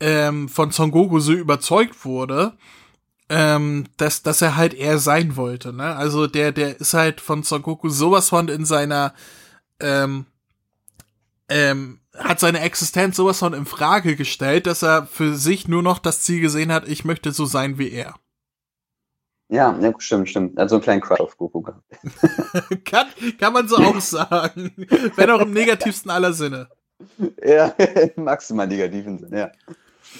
ähm, von Son Goku so überzeugt wurde, ähm, dass, dass er halt er sein wollte, ne? Also der, der ist halt von Son Goku sowas von in seiner ähm, ähm, hat seine Existenz sowas von in Frage gestellt, dass er für sich nur noch das Ziel gesehen hat, ich möchte so sein wie er. Ja, ja stimmt, stimmt. Hat so einen kleinen Crush auf Goku gehabt. kann, kann man so auch sagen. Wenn auch im negativsten aller Sinne. Ja, im maximal negativen Sinne, ja.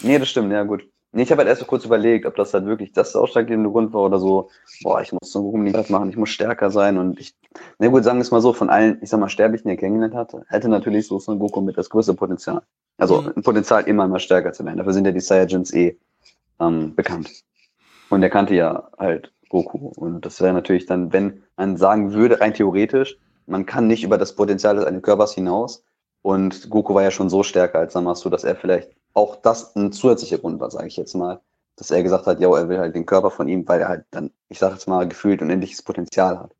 Nee, das stimmt, ja gut. Nee, ich habe halt erst so kurz überlegt, ob das halt wirklich das ausschlaggebende Grund war oder so, boah, ich muss so unbedingt machen, ich muss stärker sein und ich, na gut, sagen wir es mal so, von allen, ich sag mal, Sterblichen, die er kennengelernt hatte, hätte natürlich so Son Goku mit das größte Potenzial. Also mhm. ein Potenzial immer mal stärker zu werden. Dafür sind ja die Saiyajins eh ähm, bekannt. Und er kannte ja halt Goku. Und das wäre natürlich dann, wenn man sagen würde, rein theoretisch, man kann nicht über das Potenzial des einen Körpers hinaus. Und Goku war ja schon so stärker als Samasu, dass er vielleicht auch das ein zusätzlicher Grund war, sage ich jetzt mal, dass er gesagt hat, ja, er will halt den Körper von ihm, weil er halt dann, ich sage jetzt mal, gefühlt unendliches Potenzial hat.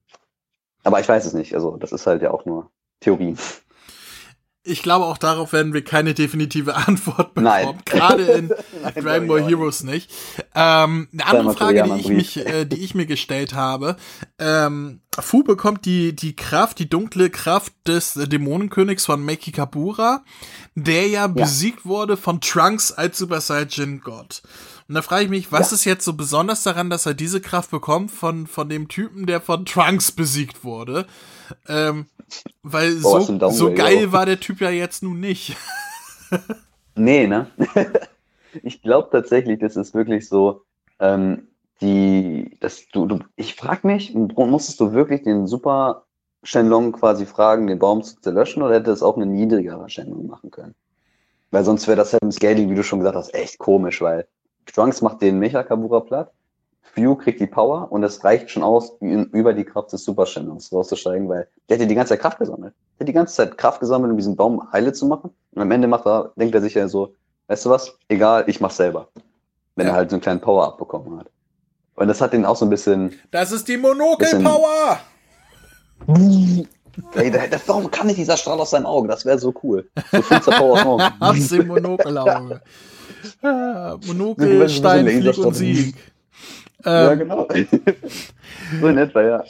Aber ich weiß es nicht, also das ist halt ja auch nur Theorie. Ich glaube, auch darauf werden wir keine definitive Antwort bekommen. Nein. Gerade in Nein, Dragon Ball Heroes nicht. Ähm, eine andere Frage, die ich, mich, äh, die ich mir gestellt habe. Ähm, Fu bekommt die, die Kraft, die dunkle Kraft des Dämonenkönigs von Meki Kabura, der ja, ja, besiegt wurde von Trunks als Super Saiyan Gott. Und da frage ich mich, was ja. ist jetzt so besonders daran, dass er diese Kraft bekommt von, von dem Typen, der von Trunks besiegt wurde? Ähm, weil oh, so, so geil war der Typ ja jetzt nun nicht. nee, ne? ich glaube tatsächlich, das ist wirklich so, ähm, die, dass du, du ich frag mich, musstest du wirklich den Super Shenlong quasi fragen, den Baum zu zerlöschen, oder hätte es auch eine niedrigere Shenlong machen können? Weil sonst wäre das halt im Scaling, wie du schon gesagt hast, echt komisch, weil Trunks macht den Mecha Kabura platt View kriegt die Power und es reicht schon aus, über die Kraft des Super Shenlongs rauszusteigen, weil der hat ja die ganze Zeit Kraft gesammelt. Der hat die ganze Zeit Kraft gesammelt, um diesen Baum heile zu machen. Und am Ende macht er, denkt er sich ja so, weißt du was, egal, ich mach's selber. Wenn ja. er halt so einen kleinen Power-Up bekommen hat. Und das hat den auch so ein bisschen. Das ist die Monokel-Power! Ey, das, warum kann nicht dieser Strahl aus seinem Auge? Das wäre so cool. So Power Aus dem Monokelauge. Ja. Monokel, Stein, Flieg und Sieg. Ähm, ja, genau. so in etwa, ja.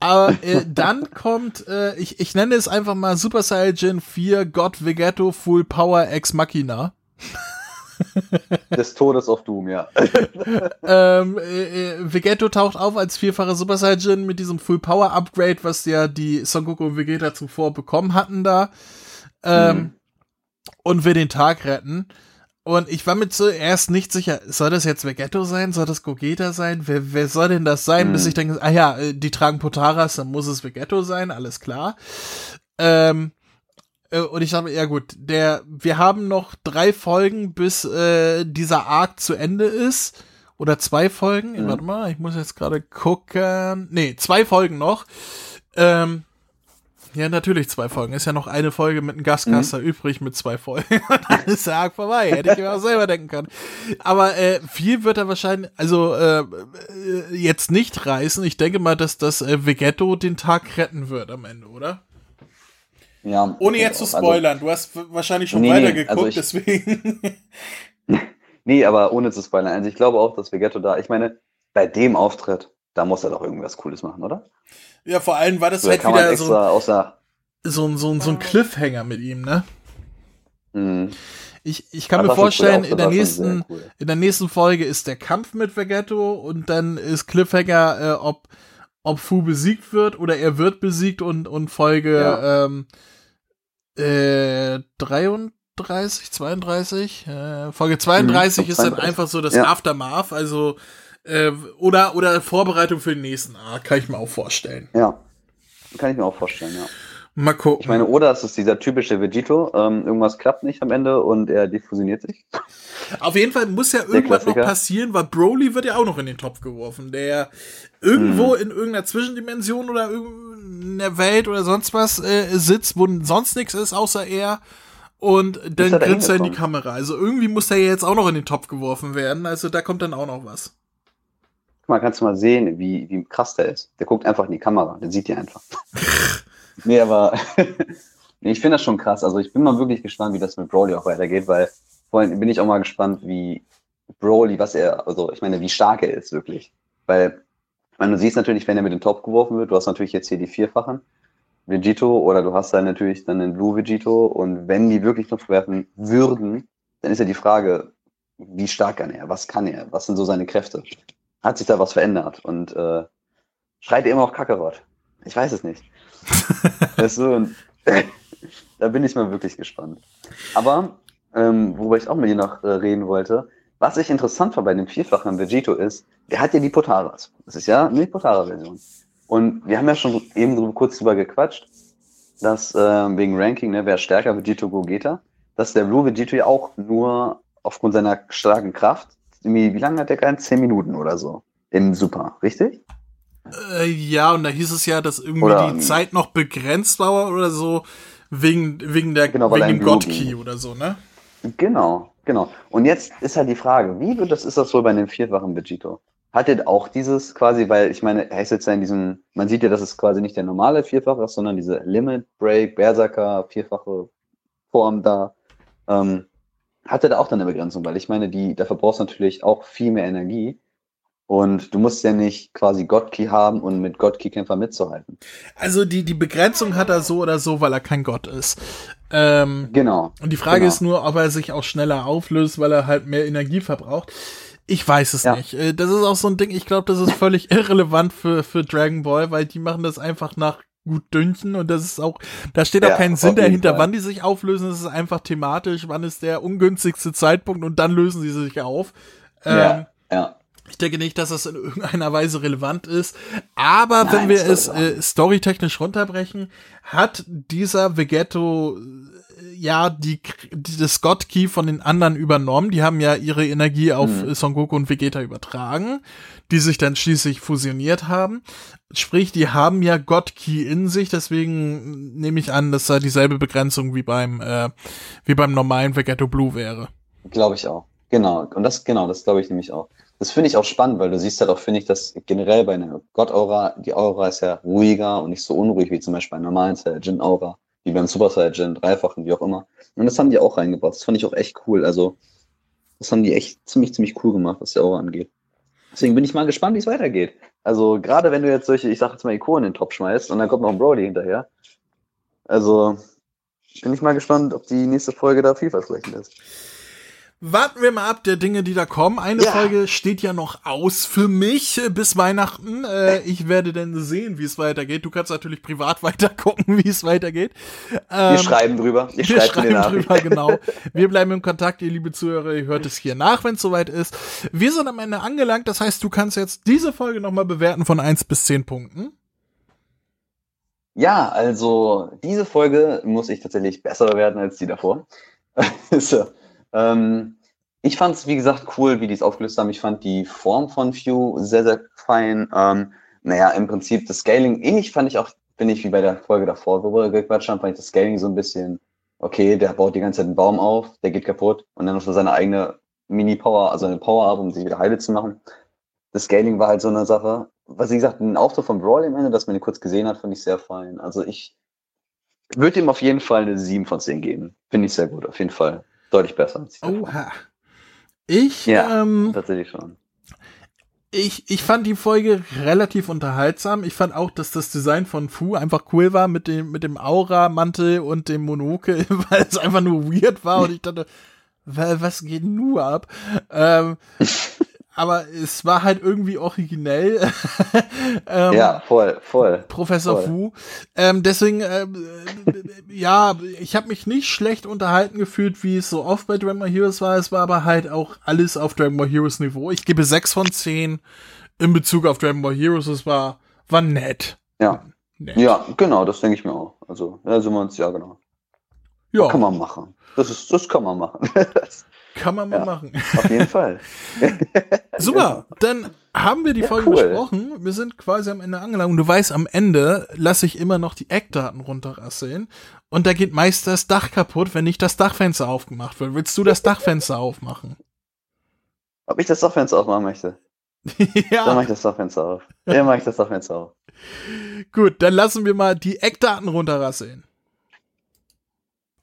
Aber äh, dann kommt, äh, ich, ich nenne es einfach mal Super Saiyan 4 God Vegetto Full Power Ex Machina. Des Todes auf Doom, ja. ähm, äh, äh, Vegetto taucht auf als vierfacher Super Saiyan mit diesem Full Power Upgrade, was ja die Son Goku und Vegeta zuvor bekommen hatten da. Ähm, mhm. Und will den Tag retten. Und ich war mir zuerst nicht sicher, soll das jetzt Vegetto sein? Soll das Gogeta sein? Wer, wer soll denn das sein? Mhm. Bis ich denke, ah ja, äh, die tragen Potaras, dann muss es Vegetto sein, alles klar. Ähm, äh, und ich dachte, ja gut, der, wir haben noch drei Folgen, bis äh, dieser Arc zu Ende ist. Oder zwei Folgen. Mhm. Warte mal, ich muss jetzt gerade gucken. Nee, zwei Folgen noch. Ähm, ja, natürlich zwei Folgen. Ist ja noch eine Folge mit einem Gastcaster mhm. übrig mit zwei Folgen. Und dann ist der Arc vorbei. Hätte ich mir auch selber denken können. Aber äh, viel wird er wahrscheinlich, also äh, äh, jetzt nicht reißen. Ich denke mal, dass das äh, Vegetto den Tag retten wird am Ende, oder? Ja. Ohne jetzt zu also spoilern. Also, du hast wahrscheinlich schon nee, weitergeguckt, also deswegen. nee, aber ohne zu spoilern. Also ich glaube auch, dass Vegetto da, ich meine, bei dem Auftritt, da muss er doch irgendwas Cooles machen, oder? Ja, vor allem war das so, halt wieder so, außer so, so, so ein Cliffhanger mit ihm, ne? Mhm. Ich, ich kann das mir vorstellen, in der nächsten, cool. in der nächsten Folge ist der Kampf mit Vegetto und dann ist Cliffhanger, äh, ob, ob Fu besiegt wird oder er wird besiegt und, und Folge ja. ähm, äh, 33 32, 32. Äh, Folge 32 hm, ist dann einfach so das ja. Aftermath, also äh, oder, oder Vorbereitung für den nächsten Arc, kann ich mir auch vorstellen. Ja, kann ich mir auch vorstellen, ja. Mal gucken. Ich meine, oder es ist dieser typische Vegito, ähm, irgendwas klappt nicht am Ende und er diffusioniert sich. Auf jeden Fall muss ja irgendwas noch passieren, weil Broly wird ja auch noch in den Topf geworfen, der irgendwo hm. in irgendeiner Zwischendimension oder in der Welt oder sonst was äh, sitzt, wo sonst nichts ist außer er und dann grinst er in die Kamera. Also irgendwie muss der jetzt auch noch in den Topf geworfen werden, also da kommt dann auch noch was. Guck mal, kannst du mal sehen, wie, wie krass der ist. Der guckt einfach in die Kamera, der sieht die einfach. Nee, aber nee, ich finde das schon krass. Also ich bin mal wirklich gespannt, wie das mit Broly auch weitergeht, weil vorhin bin ich auch mal gespannt, wie Broly, was er, also ich meine, wie stark er ist wirklich. Weil, ich meine, du siehst natürlich, wenn er mit dem Top geworfen wird, du hast natürlich jetzt hier die vierfachen Vegito oder du hast dann natürlich dann den Blue Vegito und wenn die wirklich noch werfen würden, dann ist ja die Frage, wie stark kann er, was kann er, was sind so seine Kräfte? Hat sich da was verändert und äh, schreit er immer auch Kakarot? Ich weiß es nicht weißt du, und, da bin ich mal wirklich gespannt. Aber, ähm, worüber ich auch mit dir noch äh, reden wollte, was ich interessant war bei dem vierfachen Vegito ist, der hat ja die Potaras. Das ist ja eine Potara-Version. Und wir haben ja schon eben drüber, kurz drüber gequatscht, dass äh, wegen Ranking, ne, wer stärker Vegito Gogeta, dass der Blue Vegito ja auch nur aufgrund seiner starken Kraft, wie, wie lange hat der gehalten? Zehn Minuten oder so im Super, richtig? Äh, ja, und da hieß es ja, dass irgendwie oder, die Zeit noch begrenzt war oder so, wegen, wegen der genau, wegen dem God Key oder so, ne? Genau, genau. Und jetzt ist halt die Frage, wie wird das, ist das wohl bei einem vierfachen Vegito? Hat er auch dieses quasi, weil ich meine, er ist jetzt ja in diesem, man sieht ja, dass es quasi nicht der normale Vierfache ist, sondern diese Limit Break, Berserker, vierfache Form da. Ähm, hat er da auch dann eine Begrenzung, weil ich meine, die, dafür brauchst du natürlich auch viel mehr Energie. Und du musst ja nicht quasi Godkey haben und mit Godkey-Kämpfer mitzuhalten. Also die, die Begrenzung hat er so oder so, weil er kein Gott ist. Ähm, genau. Und die Frage genau. ist nur, ob er sich auch schneller auflöst, weil er halt mehr Energie verbraucht. Ich weiß es ja. nicht. Äh, das ist auch so ein Ding, ich glaube, das ist völlig irrelevant für, für Dragon Ball, weil die machen das einfach nach gut dünchen und das ist auch, da steht auch ja, kein Sinn dahinter, Fall. wann die sich auflösen. Es ist einfach thematisch, wann ist der ungünstigste Zeitpunkt und dann lösen sie sich auf. Ähm, ja, ja. Ich denke nicht, dass das in irgendeiner Weise relevant ist. Aber Nein, wenn wir es äh, storytechnisch runterbrechen, hat dieser Vegetto ja die, die das God Key von den anderen übernommen. Die haben ja ihre Energie auf hm. Son Goku und Vegeta übertragen, die sich dann schließlich fusioniert haben. Sprich, die haben ja God Key in sich. Deswegen nehme ich an, dass da dieselbe Begrenzung wie beim äh, wie beim normalen Vegetto Blue wäre. Glaube ich auch. Genau. Und das genau, das glaube ich nämlich auch das finde ich auch spannend, weil du siehst halt auch, finde ich, dass generell bei einer Gott-Aura, die Aura ist ja ruhiger und nicht so unruhig wie zum Beispiel bei einer normalen Saiyajin-Aura, wie beim Super Saiyajin, dreifachen, wie auch immer. Und das haben die auch reingebaut. Das fand ich auch echt cool. Also, das haben die echt ziemlich, ziemlich cool gemacht, was die Aura angeht. Deswegen bin ich mal gespannt, wie es weitergeht. Also, gerade wenn du jetzt solche, ich sag jetzt mal, Ikonen in den Top schmeißt und dann kommt noch ein Brody hinterher. Also, bin ich mal gespannt, ob die nächste Folge da vielversprechend ist warten wir mal ab der Dinge, die da kommen. Eine ja. Folge steht ja noch aus für mich äh, bis Weihnachten. Äh, ich werde dann sehen, wie es weitergeht. Du kannst natürlich privat weiter gucken, wie es weitergeht. Ähm, wir schreiben drüber. Wir, wir schreiben drüber, genau. Wir bleiben im Kontakt, ihr liebe Zuhörer. Ihr hört es hier nach, wenn es soweit ist. Wir sind am Ende angelangt. Das heißt, du kannst jetzt diese Folge nochmal bewerten von eins bis zehn Punkten. Ja, also diese Folge muss ich tatsächlich besser bewerten als die davor. so. Ähm, ich fand es, wie gesagt, cool, wie die es aufgelöst haben. Ich fand die Form von View sehr, sehr fein. Ähm, naja, im Prinzip das Scaling, ähnlich fand ich auch, bin ich wie bei der Folge davor, wo wir gequatscht haben, fand ich das Scaling so ein bisschen, okay, der baut die ganze Zeit einen Baum auf, der geht kaputt und dann noch so seine eigene Mini-Power, also eine Power ab, um sich wieder heile zu machen. Das Scaling war halt so eine Sache. Was, wie gesagt, ein Auftritt von Brawl am Ende, das man ihn kurz gesehen hat, fand ich sehr fein. Also ich würde ihm auf jeden Fall eine 7 von 10 geben. Finde ich sehr gut, auf jeden Fall deutlich besser. Oha. Ich, ja, ähm, tatsächlich schon. Ich, ich fand die Folge relativ unterhaltsam. Ich fand auch, dass das Design von Fu einfach cool war mit dem, mit dem Aura-Mantel und dem Monokel, weil es einfach nur weird war und ich dachte, was geht nur ab? Ähm, aber es war halt irgendwie originell. ähm, ja, voll, voll. Professor voll. Fu. Ähm, deswegen, äh, ja, ich habe mich nicht schlecht unterhalten gefühlt, wie es so oft bei Dragon Ball Heroes war. Es war aber halt auch alles auf Dragon Ball Heroes Niveau. Ich gebe sechs von zehn in Bezug auf Dragon Ball Heroes. Es war, war nett. Ja. Nett. Ja, genau, das denke ich mir auch. Also, da sind wir uns, ja, genau. Ja. Das kann man machen. Das ist, das kann man machen. Kann man mal ja, machen. Auf jeden Fall. Super, dann haben wir die ja, Folge cool. besprochen. Wir sind quasi am Ende angelangt. Und du weißt, am Ende lasse ich immer noch die Eckdaten runterrasseln. Und da geht meist das Dach kaputt, wenn nicht das Dachfenster aufgemacht wird. Willst du das Dachfenster aufmachen? Ob ich das Dachfenster aufmachen möchte? ja. Dann mache ich das Dachfenster auf. Dann mache ich das Dachfenster auf. Gut, dann lassen wir mal die Eckdaten runterrasseln.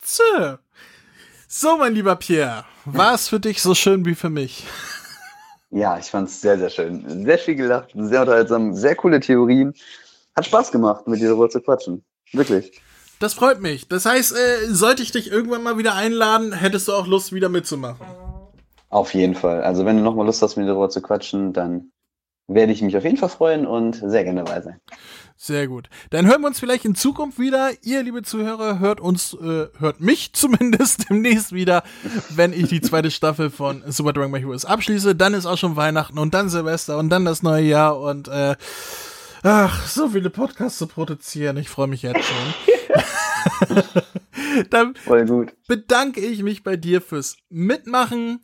Zö. So, mein lieber Pierre, war es für dich so schön wie für mich? Ja, ich fand es sehr, sehr schön. Sehr viel gelacht, sehr unterhaltsam, sehr coole Theorien. Hat Spaß gemacht, mit dir darüber zu quatschen. Wirklich. Das freut mich. Das heißt, äh, sollte ich dich irgendwann mal wieder einladen, hättest du auch Lust, wieder mitzumachen? Auf jeden Fall. Also, wenn du nochmal Lust hast, mit mir darüber zu quatschen, dann werde ich mich auf jeden Fall freuen und sehr gerne dabei sein. Sehr gut. Dann hören wir uns vielleicht in Zukunft wieder. Ihr, liebe Zuhörer, hört uns, äh, hört mich zumindest demnächst wieder, wenn ich die zweite Staffel von Super Dragon Ball Heroes abschließe. Dann ist auch schon Weihnachten und dann Silvester und dann das neue Jahr und äh, ach, so viele Podcasts zu produzieren. Ich freue mich jetzt schon. dann bedanke ich mich bei dir fürs Mitmachen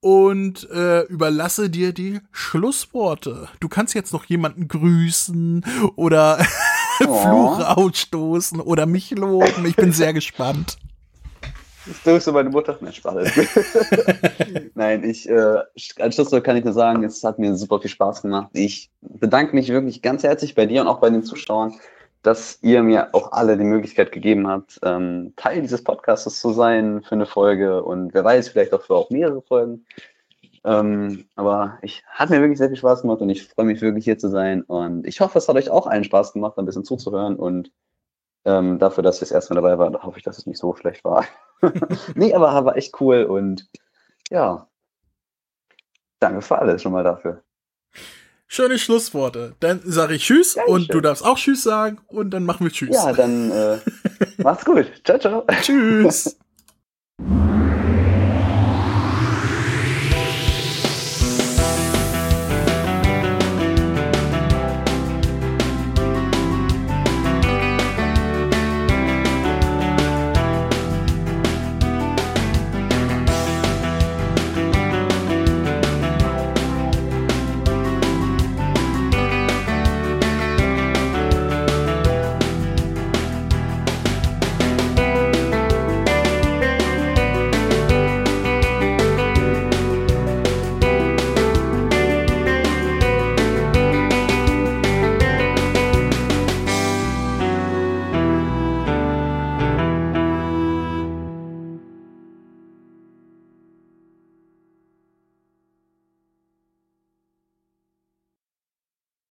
und äh, überlasse dir die Schlussworte. Du kannst jetzt noch jemanden grüßen oder oh. Fluche ausstoßen oder mich loben. Ich bin sehr gespannt. Das du meine Mutter? Nein, Spaß. Nein, ich, äh, als Schlusswort kann ich nur sagen, es hat mir super viel Spaß gemacht. Ich bedanke mich wirklich ganz herzlich bei dir und auch bei den Zuschauern dass ihr mir auch alle die Möglichkeit gegeben habt, ähm, Teil dieses Podcasts zu sein für eine Folge und wer weiß, vielleicht auch für auch mehrere Folgen. Ähm, aber ich hat mir wirklich sehr viel Spaß gemacht und ich freue mich wirklich hier zu sein und ich hoffe, es hat euch auch allen Spaß gemacht, ein bisschen zuzuhören und ähm, dafür, dass ich das erste Mal dabei war, hoffe ich, dass es nicht so schlecht war. nee, aber war echt cool und ja, danke für alles schon mal dafür. Schöne Schlussworte. Dann sage ich Tschüss Dankeschön. und du darfst auch Tschüss sagen und dann machen wir Tschüss. Ja, dann äh, macht's gut. Ciao, ciao. Tschüss.